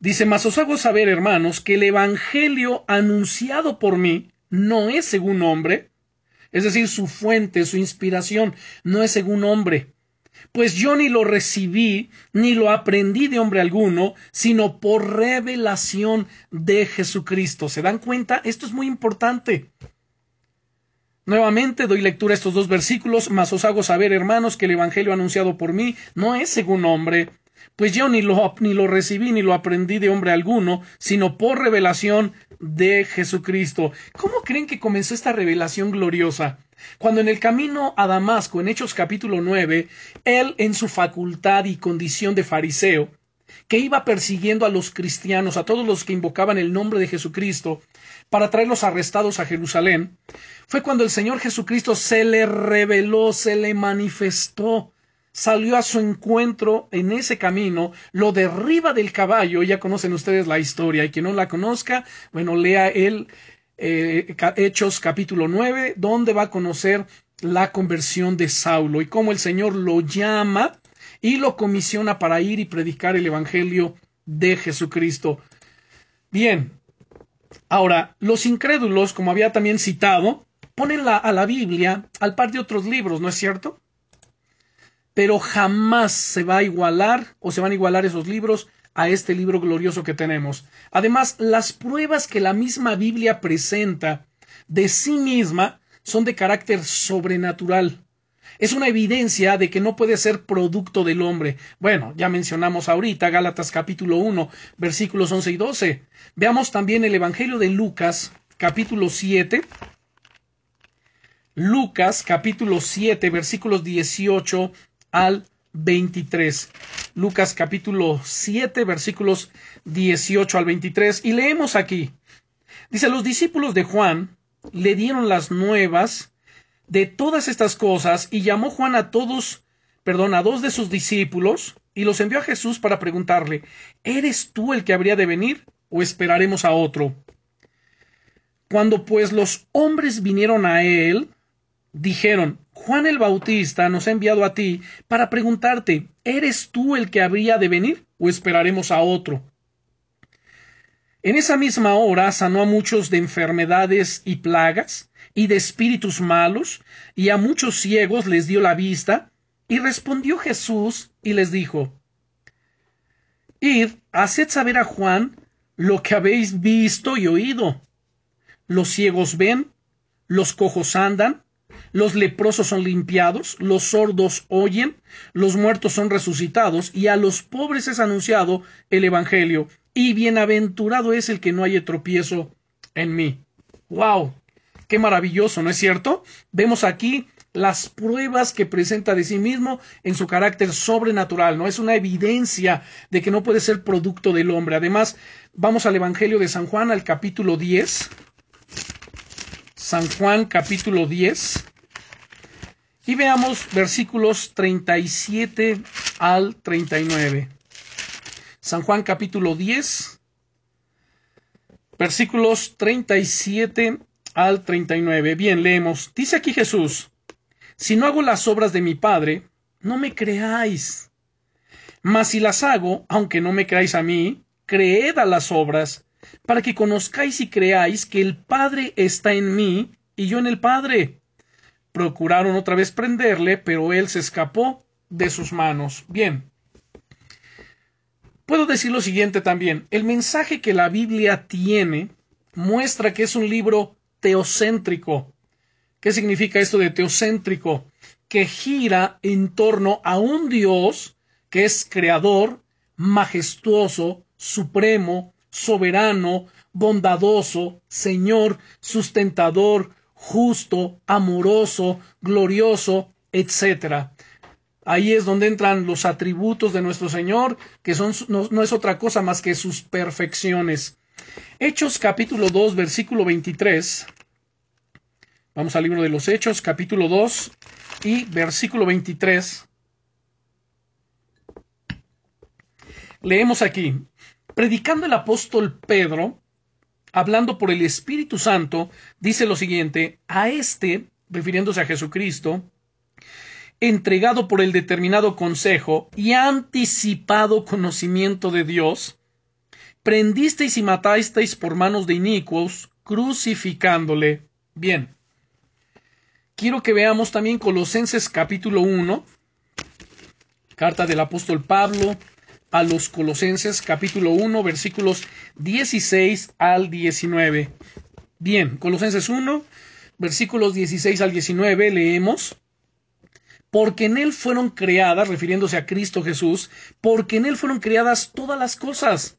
Dice, mas os hago saber, hermanos, que el Evangelio anunciado por mí no es según hombre, es decir, su fuente, su inspiración, no es según hombre. Pues yo ni lo recibí, ni lo aprendí de hombre alguno, sino por revelación de Jesucristo. ¿Se dan cuenta? Esto es muy importante. Nuevamente doy lectura a estos dos versículos, mas os hago saber, hermanos, que el Evangelio anunciado por mí no es según hombre, pues yo ni lo, ni lo recibí ni lo aprendí de hombre alguno, sino por revelación de Jesucristo. ¿Cómo creen que comenzó esta revelación gloriosa? Cuando en el camino a Damasco, en Hechos capítulo 9, él en su facultad y condición de fariseo, que iba persiguiendo a los cristianos, a todos los que invocaban el nombre de Jesucristo, para traerlos arrestados a Jerusalén, fue cuando el Señor Jesucristo se le reveló, se le manifestó, salió a su encuentro en ese camino, lo derriba del caballo, ya conocen ustedes la historia, y quien no la conozca, bueno, lea el eh, Hechos capítulo 9, donde va a conocer la conversión de Saulo y cómo el Señor lo llama y lo comisiona para ir y predicar el Evangelio de Jesucristo. Bien, ahora, los incrédulos, como había también citado, ponen la, a la Biblia al par de otros libros, ¿no es cierto? Pero jamás se va a igualar o se van a igualar esos libros a este libro glorioso que tenemos. Además, las pruebas que la misma Biblia presenta de sí misma son de carácter sobrenatural. Es una evidencia de que no puede ser producto del hombre. Bueno, ya mencionamos ahorita Gálatas capítulo 1, versículos 11 y 12. Veamos también el Evangelio de Lucas capítulo 7. Lucas capítulo 7, versículos 18 al 23. Lucas capítulo 7 versículos 18 al 23 y leemos aquí. Dice, los discípulos de Juan le dieron las nuevas de todas estas cosas y llamó Juan a todos, perdón, a dos de sus discípulos y los envió a Jesús para preguntarle, ¿eres tú el que habría de venir o esperaremos a otro? Cuando pues los hombres vinieron a él, dijeron, Juan el Bautista nos ha enviado a ti para preguntarte, ¿eres tú el que habría de venir o esperaremos a otro? En esa misma hora sanó a muchos de enfermedades y plagas y de espíritus malos, y a muchos ciegos les dio la vista, y respondió Jesús y les dijo, Id, haced saber a Juan lo que habéis visto y oído. Los ciegos ven, los cojos andan, los leprosos son limpiados, los sordos oyen, los muertos son resucitados, y a los pobres es anunciado el Evangelio, y bienaventurado es el que no haya tropiezo en mí. ¡Wow! ¡Qué maravilloso! ¿No es cierto? Vemos aquí las pruebas que presenta de sí mismo en su carácter sobrenatural, ¿no? Es una evidencia de que no puede ser producto del hombre. Además, vamos al Evangelio de San Juan, al capítulo 10. San Juan, capítulo 10. Y veamos versículos 37 al 39. San Juan capítulo 10, versículos 37 al 39. Bien, leemos. Dice aquí Jesús, si no hago las obras de mi Padre, no me creáis. Mas si las hago, aunque no me creáis a mí, creed a las obras, para que conozcáis y creáis que el Padre está en mí y yo en el Padre. Procuraron otra vez prenderle, pero él se escapó de sus manos. Bien. Puedo decir lo siguiente también. El mensaje que la Biblia tiene muestra que es un libro teocéntrico. ¿Qué significa esto de teocéntrico? Que gira en torno a un Dios que es creador, majestuoso, supremo, soberano, bondadoso, Señor, sustentador, justo, amoroso, glorioso, etc. Ahí es donde entran los atributos de nuestro Señor, que son, no, no, es otra cosa más que sus perfecciones. Hechos capítulo 2, versículo 23. Vamos al libro de los Hechos, capítulo 2 y versículo 23. Leemos aquí, predicando el apóstol Pedro, hablando por el Espíritu Santo, dice lo siguiente, a este, refiriéndose a Jesucristo, entregado por el determinado consejo y anticipado conocimiento de Dios, prendisteis y matasteis por manos de inicuos, crucificándole. Bien. Quiero que veamos también Colosenses capítulo 1, carta del apóstol Pablo a los Colosenses capítulo 1 versículos 16 al 19. Bien, Colosenses 1 versículos 16 al 19 leemos. porque en Él fueron creadas, refiriéndose a Cristo Jesús, porque en Él fueron creadas todas las cosas,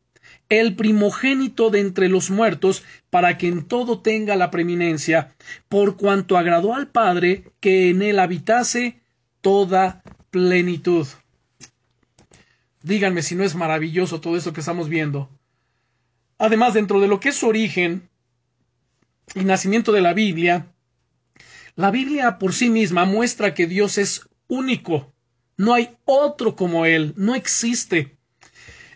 el primogénito de entre los muertos, para que en todo tenga la preeminencia, por cuanto agradó al Padre que en él habitase toda plenitud. Díganme si no es maravilloso todo esto que estamos viendo. Además, dentro de lo que es su origen y nacimiento de la Biblia, la Biblia por sí misma muestra que Dios es único. No hay otro como Él, no existe.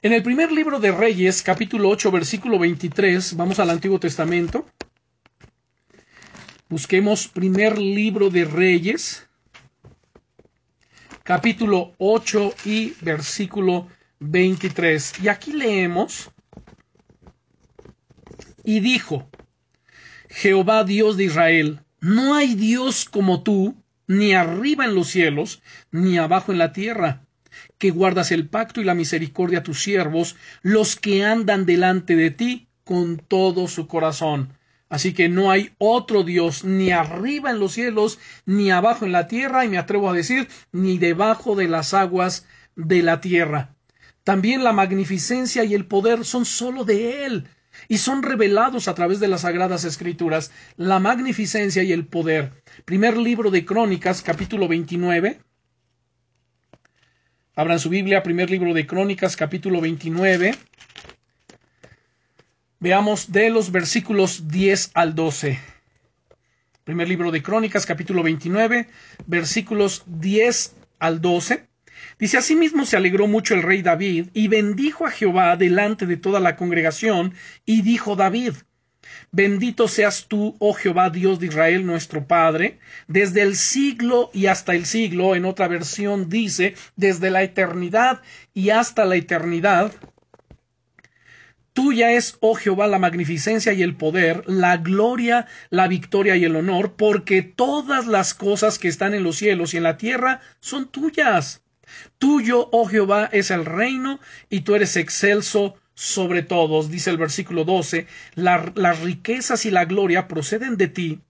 En el primer libro de Reyes, capítulo 8, versículo 23, vamos al Antiguo Testamento. Busquemos primer libro de Reyes, capítulo 8 y versículo 23. Y aquí leemos, y dijo, Jehová Dios de Israel, no hay Dios como tú, ni arriba en los cielos, ni abajo en la tierra, que guardas el pacto y la misericordia a tus siervos, los que andan delante de ti con todo su corazón. Así que no hay otro Dios ni arriba en los cielos, ni abajo en la tierra, y me atrevo a decir, ni debajo de las aguas de la tierra. También la magnificencia y el poder son sólo de Él, y son revelados a través de las sagradas escrituras, la magnificencia y el poder. Primer libro de Crónicas, capítulo 29. Abran su Biblia, primer libro de Crónicas, capítulo 29. Veamos de los versículos 10 al 12. Primer libro de Crónicas, capítulo 29, versículos 10 al 12. Dice, asimismo se alegró mucho el rey David y bendijo a Jehová delante de toda la congregación y dijo David, Bendito seas tú, oh Jehová Dios de Israel, nuestro Padre, desde el siglo y hasta el siglo, en otra versión dice, desde la eternidad y hasta la eternidad. Tuya es, oh Jehová, la magnificencia y el poder, la gloria, la victoria y el honor, porque todas las cosas que están en los cielos y en la tierra son tuyas. Tuyo, oh Jehová, es el reino, y tú eres excelso sobre todos, dice el versículo 12, las riquezas y la gloria proceden de ti,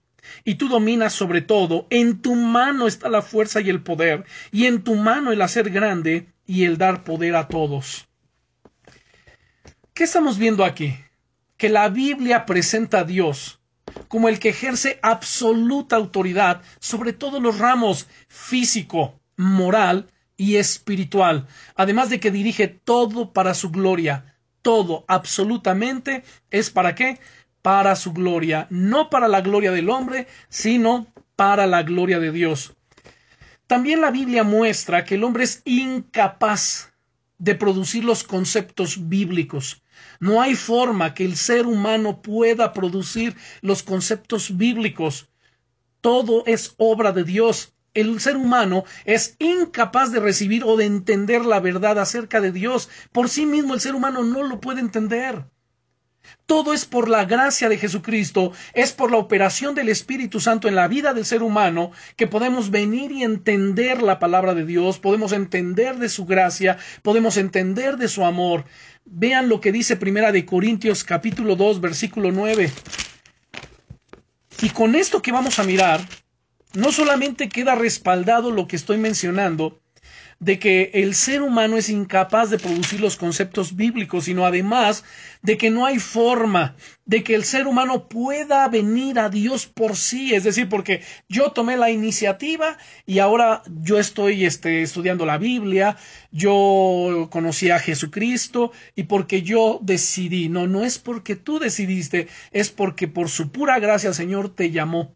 y tú dominas sobre todo, en tu mano está la fuerza y el poder, y en tu mano el hacer grande y el dar poder a todos. ¿Qué estamos viendo aquí? Que la Biblia presenta a Dios como el que ejerce absoluta autoridad sobre todos los ramos físico, moral y espiritual, además de que dirige todo para su gloria, todo, absolutamente, es para qué? Para su gloria, no para la gloria del hombre, sino para la gloria de Dios. También la Biblia muestra que el hombre es incapaz de producir los conceptos bíblicos. No hay forma que el ser humano pueda producir los conceptos bíblicos. Todo es obra de Dios el ser humano es incapaz de recibir o de entender la verdad acerca de Dios. Por sí mismo el ser humano no lo puede entender. Todo es por la gracia de Jesucristo, es por la operación del Espíritu Santo en la vida del ser humano que podemos venir y entender la palabra de Dios, podemos entender de su gracia, podemos entender de su amor. Vean lo que dice Primera de Corintios capítulo 2 versículo 9. Y con esto que vamos a mirar, no solamente queda respaldado lo que estoy mencionando, de que el ser humano es incapaz de producir los conceptos bíblicos, sino además de que no hay forma de que el ser humano pueda venir a Dios por sí, es decir, porque yo tomé la iniciativa y ahora yo estoy este, estudiando la Biblia, yo conocí a Jesucristo y porque yo decidí, no, no es porque tú decidiste, es porque por su pura gracia el Señor te llamó.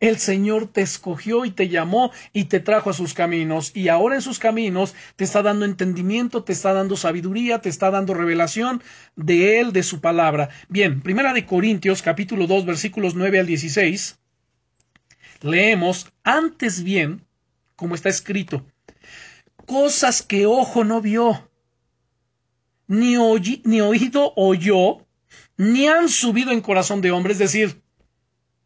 El Señor te escogió y te llamó y te trajo a sus caminos y ahora en sus caminos te está dando entendimiento, te está dando sabiduría, te está dando revelación de Él, de su palabra. Bien, primera de Corintios capítulo 2 versículos 9 al 16. Leemos, antes bien, como está escrito, cosas que ojo no vio, ni, ni oído oyó, ni han subido en corazón de hombre, es decir,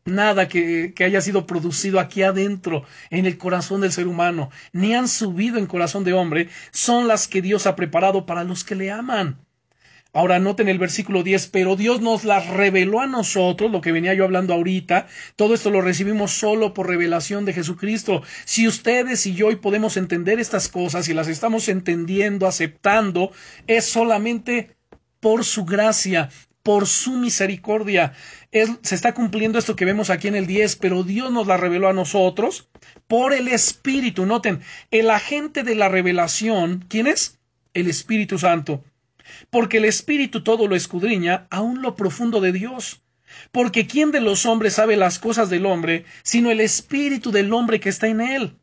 nada que, haya sido producido aquí adentro, en el corazón del ser humano, ni han subido en corazón de hombre, son las que Dios ha preparado para los que le aman. Ahora noten el versículo 10, pero Dios nos las reveló a nosotros, lo que venía yo hablando ahorita, todo esto lo recibimos solo por revelación de Jesucristo. Si ustedes y yo hoy podemos entender estas cosas y las estamos entendiendo, aceptando, es solamente por su gracia, por su misericordia. se está cumpliendo esto que vemos aquí en el 10, pero Dios nos la reveló a nosotros por el Espíritu. Noten, el agente de la revelación, ¿quién es? El Espíritu Santo. Porque el Espíritu todo lo escudriña, aun lo profundo de Dios. Porque ¿quién de los hombres sabe las cosas del hombre, sino el Espíritu del hombre que está en él?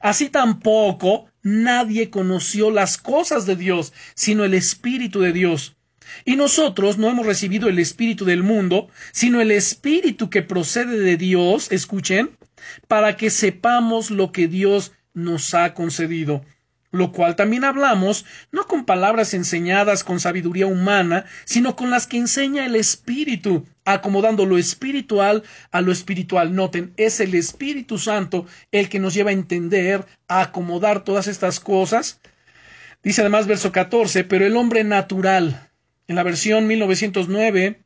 Así tampoco nadie conoció las cosas de Dios, sino el Espíritu de Dios. Y nosotros no hemos recibido el Espíritu del mundo, sino el Espíritu que procede de Dios, escuchen, para que sepamos lo que Dios nos ha concedido lo cual también hablamos, no con palabras enseñadas con sabiduría humana, sino con las que enseña el Espíritu, acomodando lo espiritual a lo espiritual. Noten, es el Espíritu Santo el que nos lleva a entender, a acomodar todas estas cosas. Dice además verso 14, pero el hombre natural, en la versión 1909,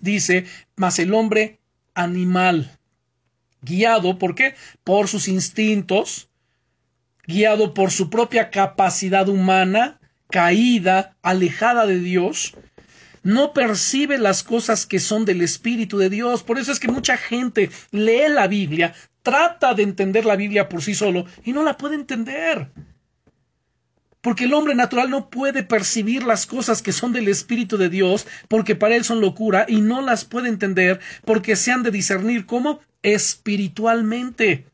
dice, más el hombre animal, guiado, ¿por qué? Por sus instintos, guiado por su propia capacidad humana, caída, alejada de Dios, no percibe las cosas que son del Espíritu de Dios. Por eso es que mucha gente lee la Biblia, trata de entender la Biblia por sí solo y no la puede entender. Porque el hombre natural no puede percibir las cosas que son del Espíritu de Dios, porque para él son locura, y no las puede entender porque se han de discernir como espiritualmente.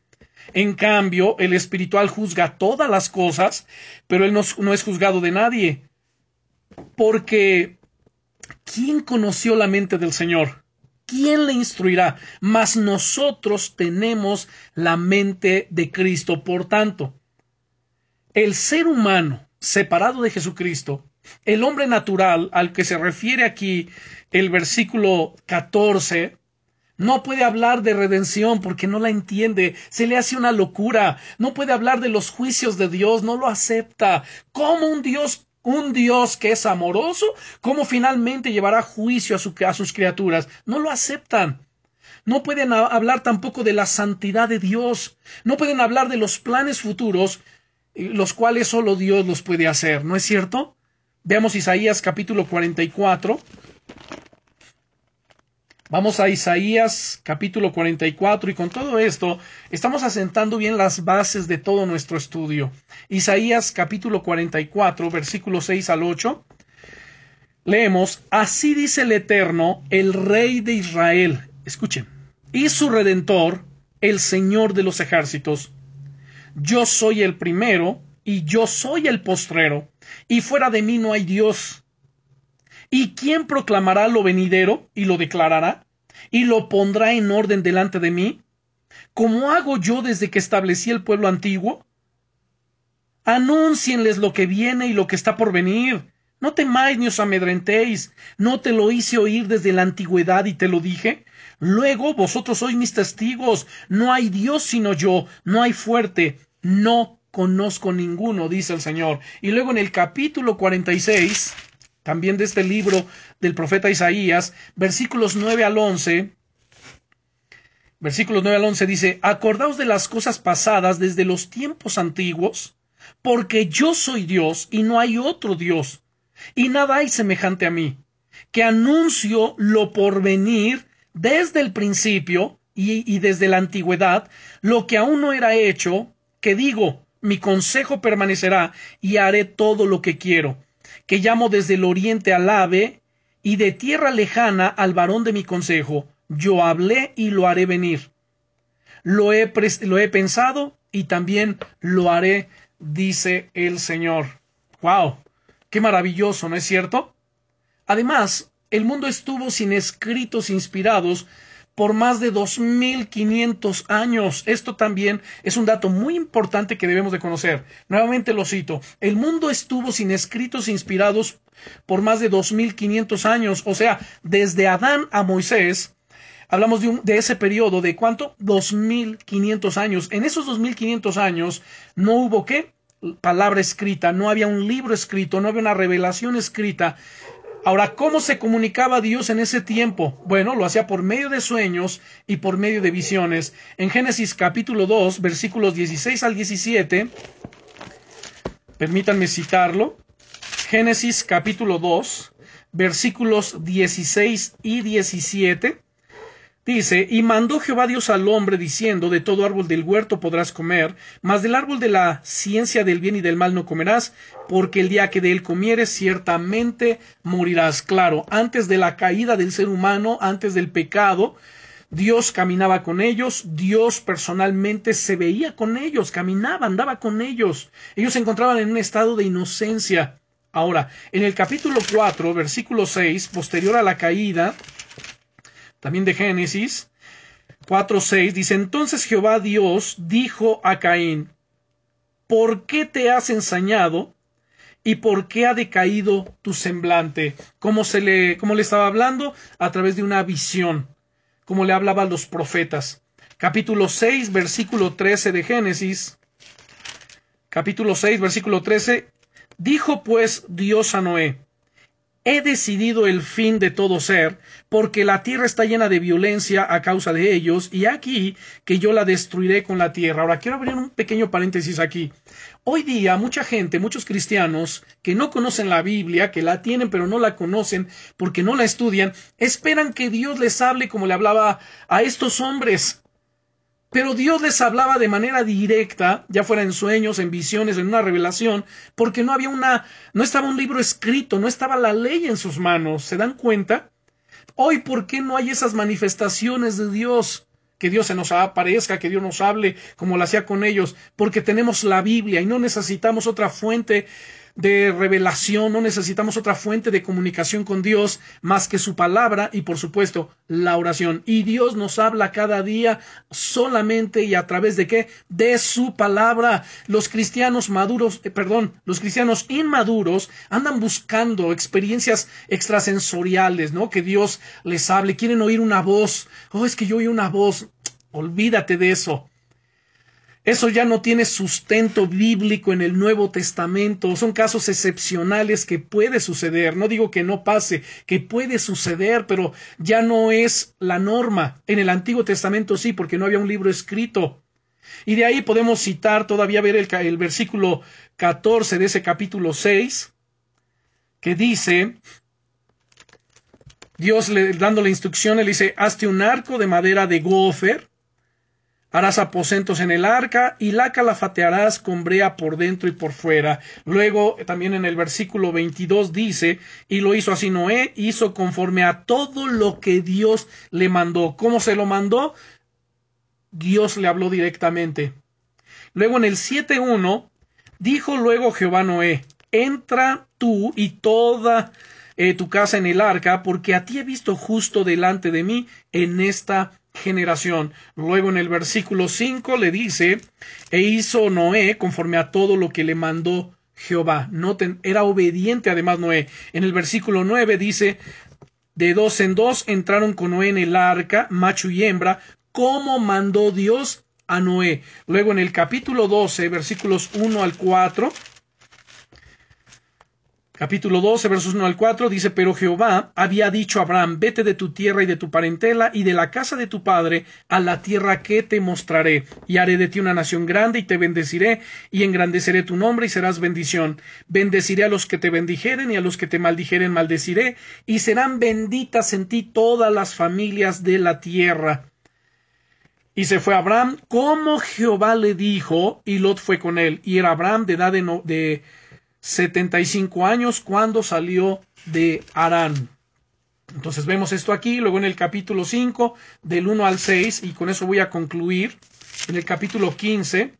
En cambio, el espiritual juzga todas las cosas, pero él no, es juzgado de nadie. Porque ¿quién conoció la mente del Señor? ¿Quién le instruirá? Mas nosotros tenemos la mente de Cristo. Por tanto, el ser humano separado de Jesucristo, el hombre natural al que se refiere aquí el versículo 14, no puede hablar de redención porque no la entiende, se le hace una locura. No puede hablar de los juicios de Dios, no lo acepta. ¿Cómo un Dios un Dios que es amoroso, cómo finalmente llevará juicio a, a, sus criaturas. No lo aceptan. No pueden hablar tampoco de la santidad de Dios. No pueden hablar de los planes futuros, los cuales solo Dios los puede hacer. ¿No es cierto? Veamos Isaías capítulo 44. Vamos a Isaías capítulo 44 y con todo esto estamos asentando bien las bases de todo nuestro estudio. Isaías capítulo 44 versículos 6 al 8. Leemos, así dice el Eterno, el Rey de Israel, escuchen, y su Redentor, el Señor de los ejércitos. Yo soy el primero y yo soy el postrero, y fuera de mí no hay Dios. ¿Y quién proclamará lo venidero y lo declarará? ¿Y lo pondrá en orden delante de mí? ¿Cómo hago yo desde que establecí el pueblo antiguo? Anúncienles lo que viene y lo que está por venir. No temáis ni os amedrentéis. ¿No te lo hice oír desde la antigüedad y te lo dije? Luego vosotros sois mis testigos. No hay Dios sino yo. No hay fuerte. No conozco ninguno, dice el Señor. Y luego en el capítulo 46 también de este libro del profeta Isaías, versículos 9 al 11. Versículos 9 al 11 dice, Acordaos de las cosas pasadas desde los tiempos antiguos, porque yo soy Dios y no hay otro Dios, y nada hay semejante a mí, que anuncio lo por venir desde el principio y desde la antigüedad, lo que aún no era hecho, que digo, mi consejo permanecerá y haré todo lo que quiero que llamo desde el oriente al ave, y de tierra lejana al varón de mi consejo. Yo hablé y lo haré venir. Lo he, lo he pensado y también lo haré, dice el Señor. ¡Wow! ¡Qué maravilloso, ¿no es cierto? Además, el mundo estuvo sin escritos inspirados por más de 2500 años. Esto también es un dato muy importante que debemos de conocer. Nuevamente lo cito. El mundo estuvo sin escritos inspirados por más de 2500 años, o sea, desde Adán a Moisés. Hablamos de, un, de ese periodo de cuánto? 2500 años. En esos 2500 años no hubo qué? palabra escrita, no había un libro escrito, no había una revelación escrita Ahora, ¿cómo se comunicaba Dios en ese tiempo? Bueno, lo hacía por medio de sueños y por medio de visiones. En Génesis capítulo 2, versículos 16 al 17, permítanme citarlo. Génesis capítulo 2, versículos 16 y 17. Dice, y mandó Jehová Dios al hombre diciendo, de todo árbol del huerto podrás comer, mas del árbol de la ciencia del bien y del mal no comerás, porque el día que de él comieres ciertamente morirás. Claro, antes de la caída del ser humano, antes del pecado, Dios caminaba con ellos, Dios personalmente se veía con ellos, caminaba, andaba con ellos. Ellos se encontraban en un estado de inocencia. Ahora, en el capítulo 4, versículo 6, posterior a la caída, también de Génesis 4.6, dice, entonces Jehová Dios dijo a Caín, ¿por qué te has ensañado? ¿Y por qué ha decaído tu semblante? Como se le, como le estaba hablando a través de una visión, como le hablaba a los profetas. Capítulo 6, versículo 13 de Génesis. Capítulo 6, versículo 13. Dijo pues Dios a Noé, He decidido el fin de todo ser, porque la tierra está llena de violencia a causa de ellos, y aquí que yo la destruiré con la tierra. Ahora quiero abrir un pequeño paréntesis aquí. Hoy día mucha gente, muchos cristianos que no conocen la Biblia, que la tienen pero no la conocen porque no la estudian, esperan que Dios les hable como le hablaba a estos hombres. Pero Dios les hablaba de manera directa, ya fuera en sueños, en visiones, en una revelación, porque no había una, no estaba un libro escrito, no estaba la ley en sus manos. ¿Se dan cuenta? Hoy, ¿por qué no hay esas manifestaciones de Dios? Que Dios se nos aparezca, que Dios nos hable como lo hacía con ellos, porque tenemos la Biblia y no necesitamos otra fuente de revelación, no necesitamos otra fuente de comunicación con Dios más que su palabra y por supuesto la oración. Y Dios nos habla cada día solamente y a través de qué? De su palabra. Los cristianos maduros, eh, perdón, los cristianos inmaduros andan buscando experiencias extrasensoriales, ¿no? Que Dios les hable, quieren oír una voz. Oh, es que yo oí una voz. Olvídate de eso. Eso ya no tiene sustento bíblico en el Nuevo Testamento. Son casos excepcionales que puede suceder. No digo que no pase, que puede suceder, pero ya no es la norma. En el Antiguo Testamento sí, porque no había un libro escrito. Y de ahí podemos citar, todavía ver el, versículo 14 de ese capítulo 6, que dice, Dios le, dando la instrucción, le dice, hazte un arco de madera de gofer Harás aposentos en el arca y la calafatearás con brea por dentro y por fuera. Luego, también en el versículo 22 dice, y lo hizo así Noé, hizo conforme a todo lo que Dios le mandó. ¿Cómo se lo mandó? Dios le habló directamente. Luego en el 7.1, dijo luego Jehová Noé, entra tú y toda eh, tu casa en el arca, porque a ti he visto justo delante de mí en esta generación. Luego en el versículo 5 le dice, e hizo Noé conforme a todo lo que le mandó Jehová. Noten, era obediente además Noé. En el versículo 9 dice, de dos en dos entraron con Noé en el arca, macho y hembra, como mandó Dios a Noé. Luego en el capítulo 12, versículos 1 al 4, capítulo 12, versos 1 al 4, dice, pero Jehová había dicho a Abraham, vete de tu tierra y de tu parentela y de la casa de tu padre a la tierra que te mostraré, y haré de ti una nación grande y te bendeciré, y engrandeceré tu nombre y serás bendición. Bendeciré a los que te bendijeren y a los que te maldijeren maldeciré, y serán benditas en ti todas las familias de la tierra. Y se fue Abraham como Jehová le dijo, y Lot fue con él, y era Abraham de edad de, de 75 años cuando salió de Arán. Entonces vemos esto aquí, luego en el capítulo 5, del 1 al 6, y con eso voy a concluir. En el capítulo 15,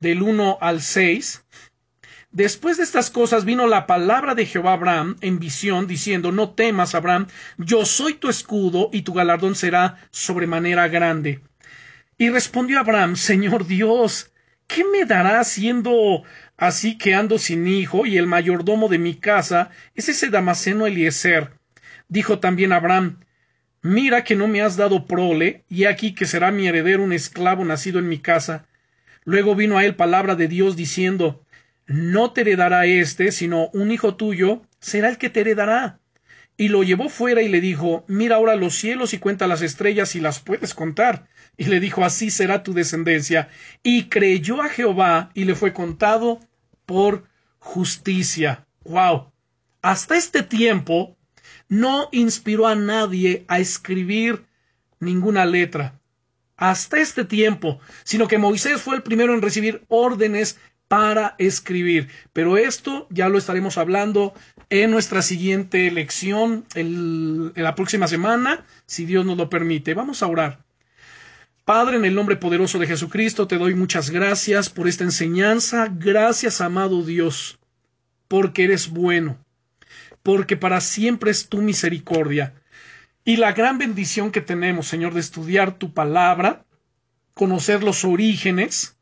del 1 al 6, Después de estas cosas vino la palabra de Jehová Abraham en visión, diciendo, No temas, Abraham, yo soy tu escudo, y tu galardón será sobremanera grande. Y respondió Abraham, Señor Dios, ¿qué me dará siendo así que ando sin hijo, y el mayordomo de mi casa es ese Damaseno Eliezer? Dijo también Abraham, Mira que no me has dado prole, y aquí que será mi heredero un esclavo nacido en mi casa. Luego vino a él palabra de Dios diciendo, No te heredará éste, sino un hijo tuyo será el que te heredará. Y lo llevó fuera y le dijo, Mira ahora los cielos y cuenta las estrellas si las puedes contar. Y le dijo, Así será tu descendencia. Y creyó a Jehová y le fue contado por justicia. ¡Wow! Hasta este tiempo no inspiró a nadie a escribir ninguna letra. Hasta este tiempo, sino que Moisés fue el primero en recibir órdenes para escribir. Pero esto ya lo estaremos hablando en nuestra siguiente lección en la próxima semana, si Dios nos lo permite. Vamos a orar. Padre, en el nombre poderoso de Jesucristo, te doy muchas gracias por esta enseñanza. Gracias, amado Dios, porque eres bueno, porque para siempre es tu misericordia. Y la gran bendición que tenemos, Señor, de estudiar tu palabra, conocer los orígenes,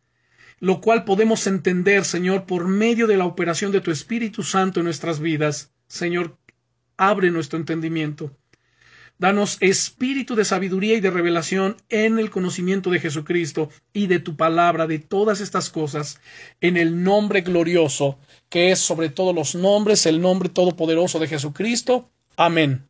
lo cual podemos entender, Señor, por medio de la operación de tu Espíritu Santo en nuestras vidas. Señor, abre nuestro entendimiento. Danos espíritu de sabiduría y de revelación en el conocimiento de Jesucristo y de tu palabra, de todas estas cosas, en el nombre glorioso, que es sobre todos los nombres, el nombre todopoderoso de Jesucristo. Amén.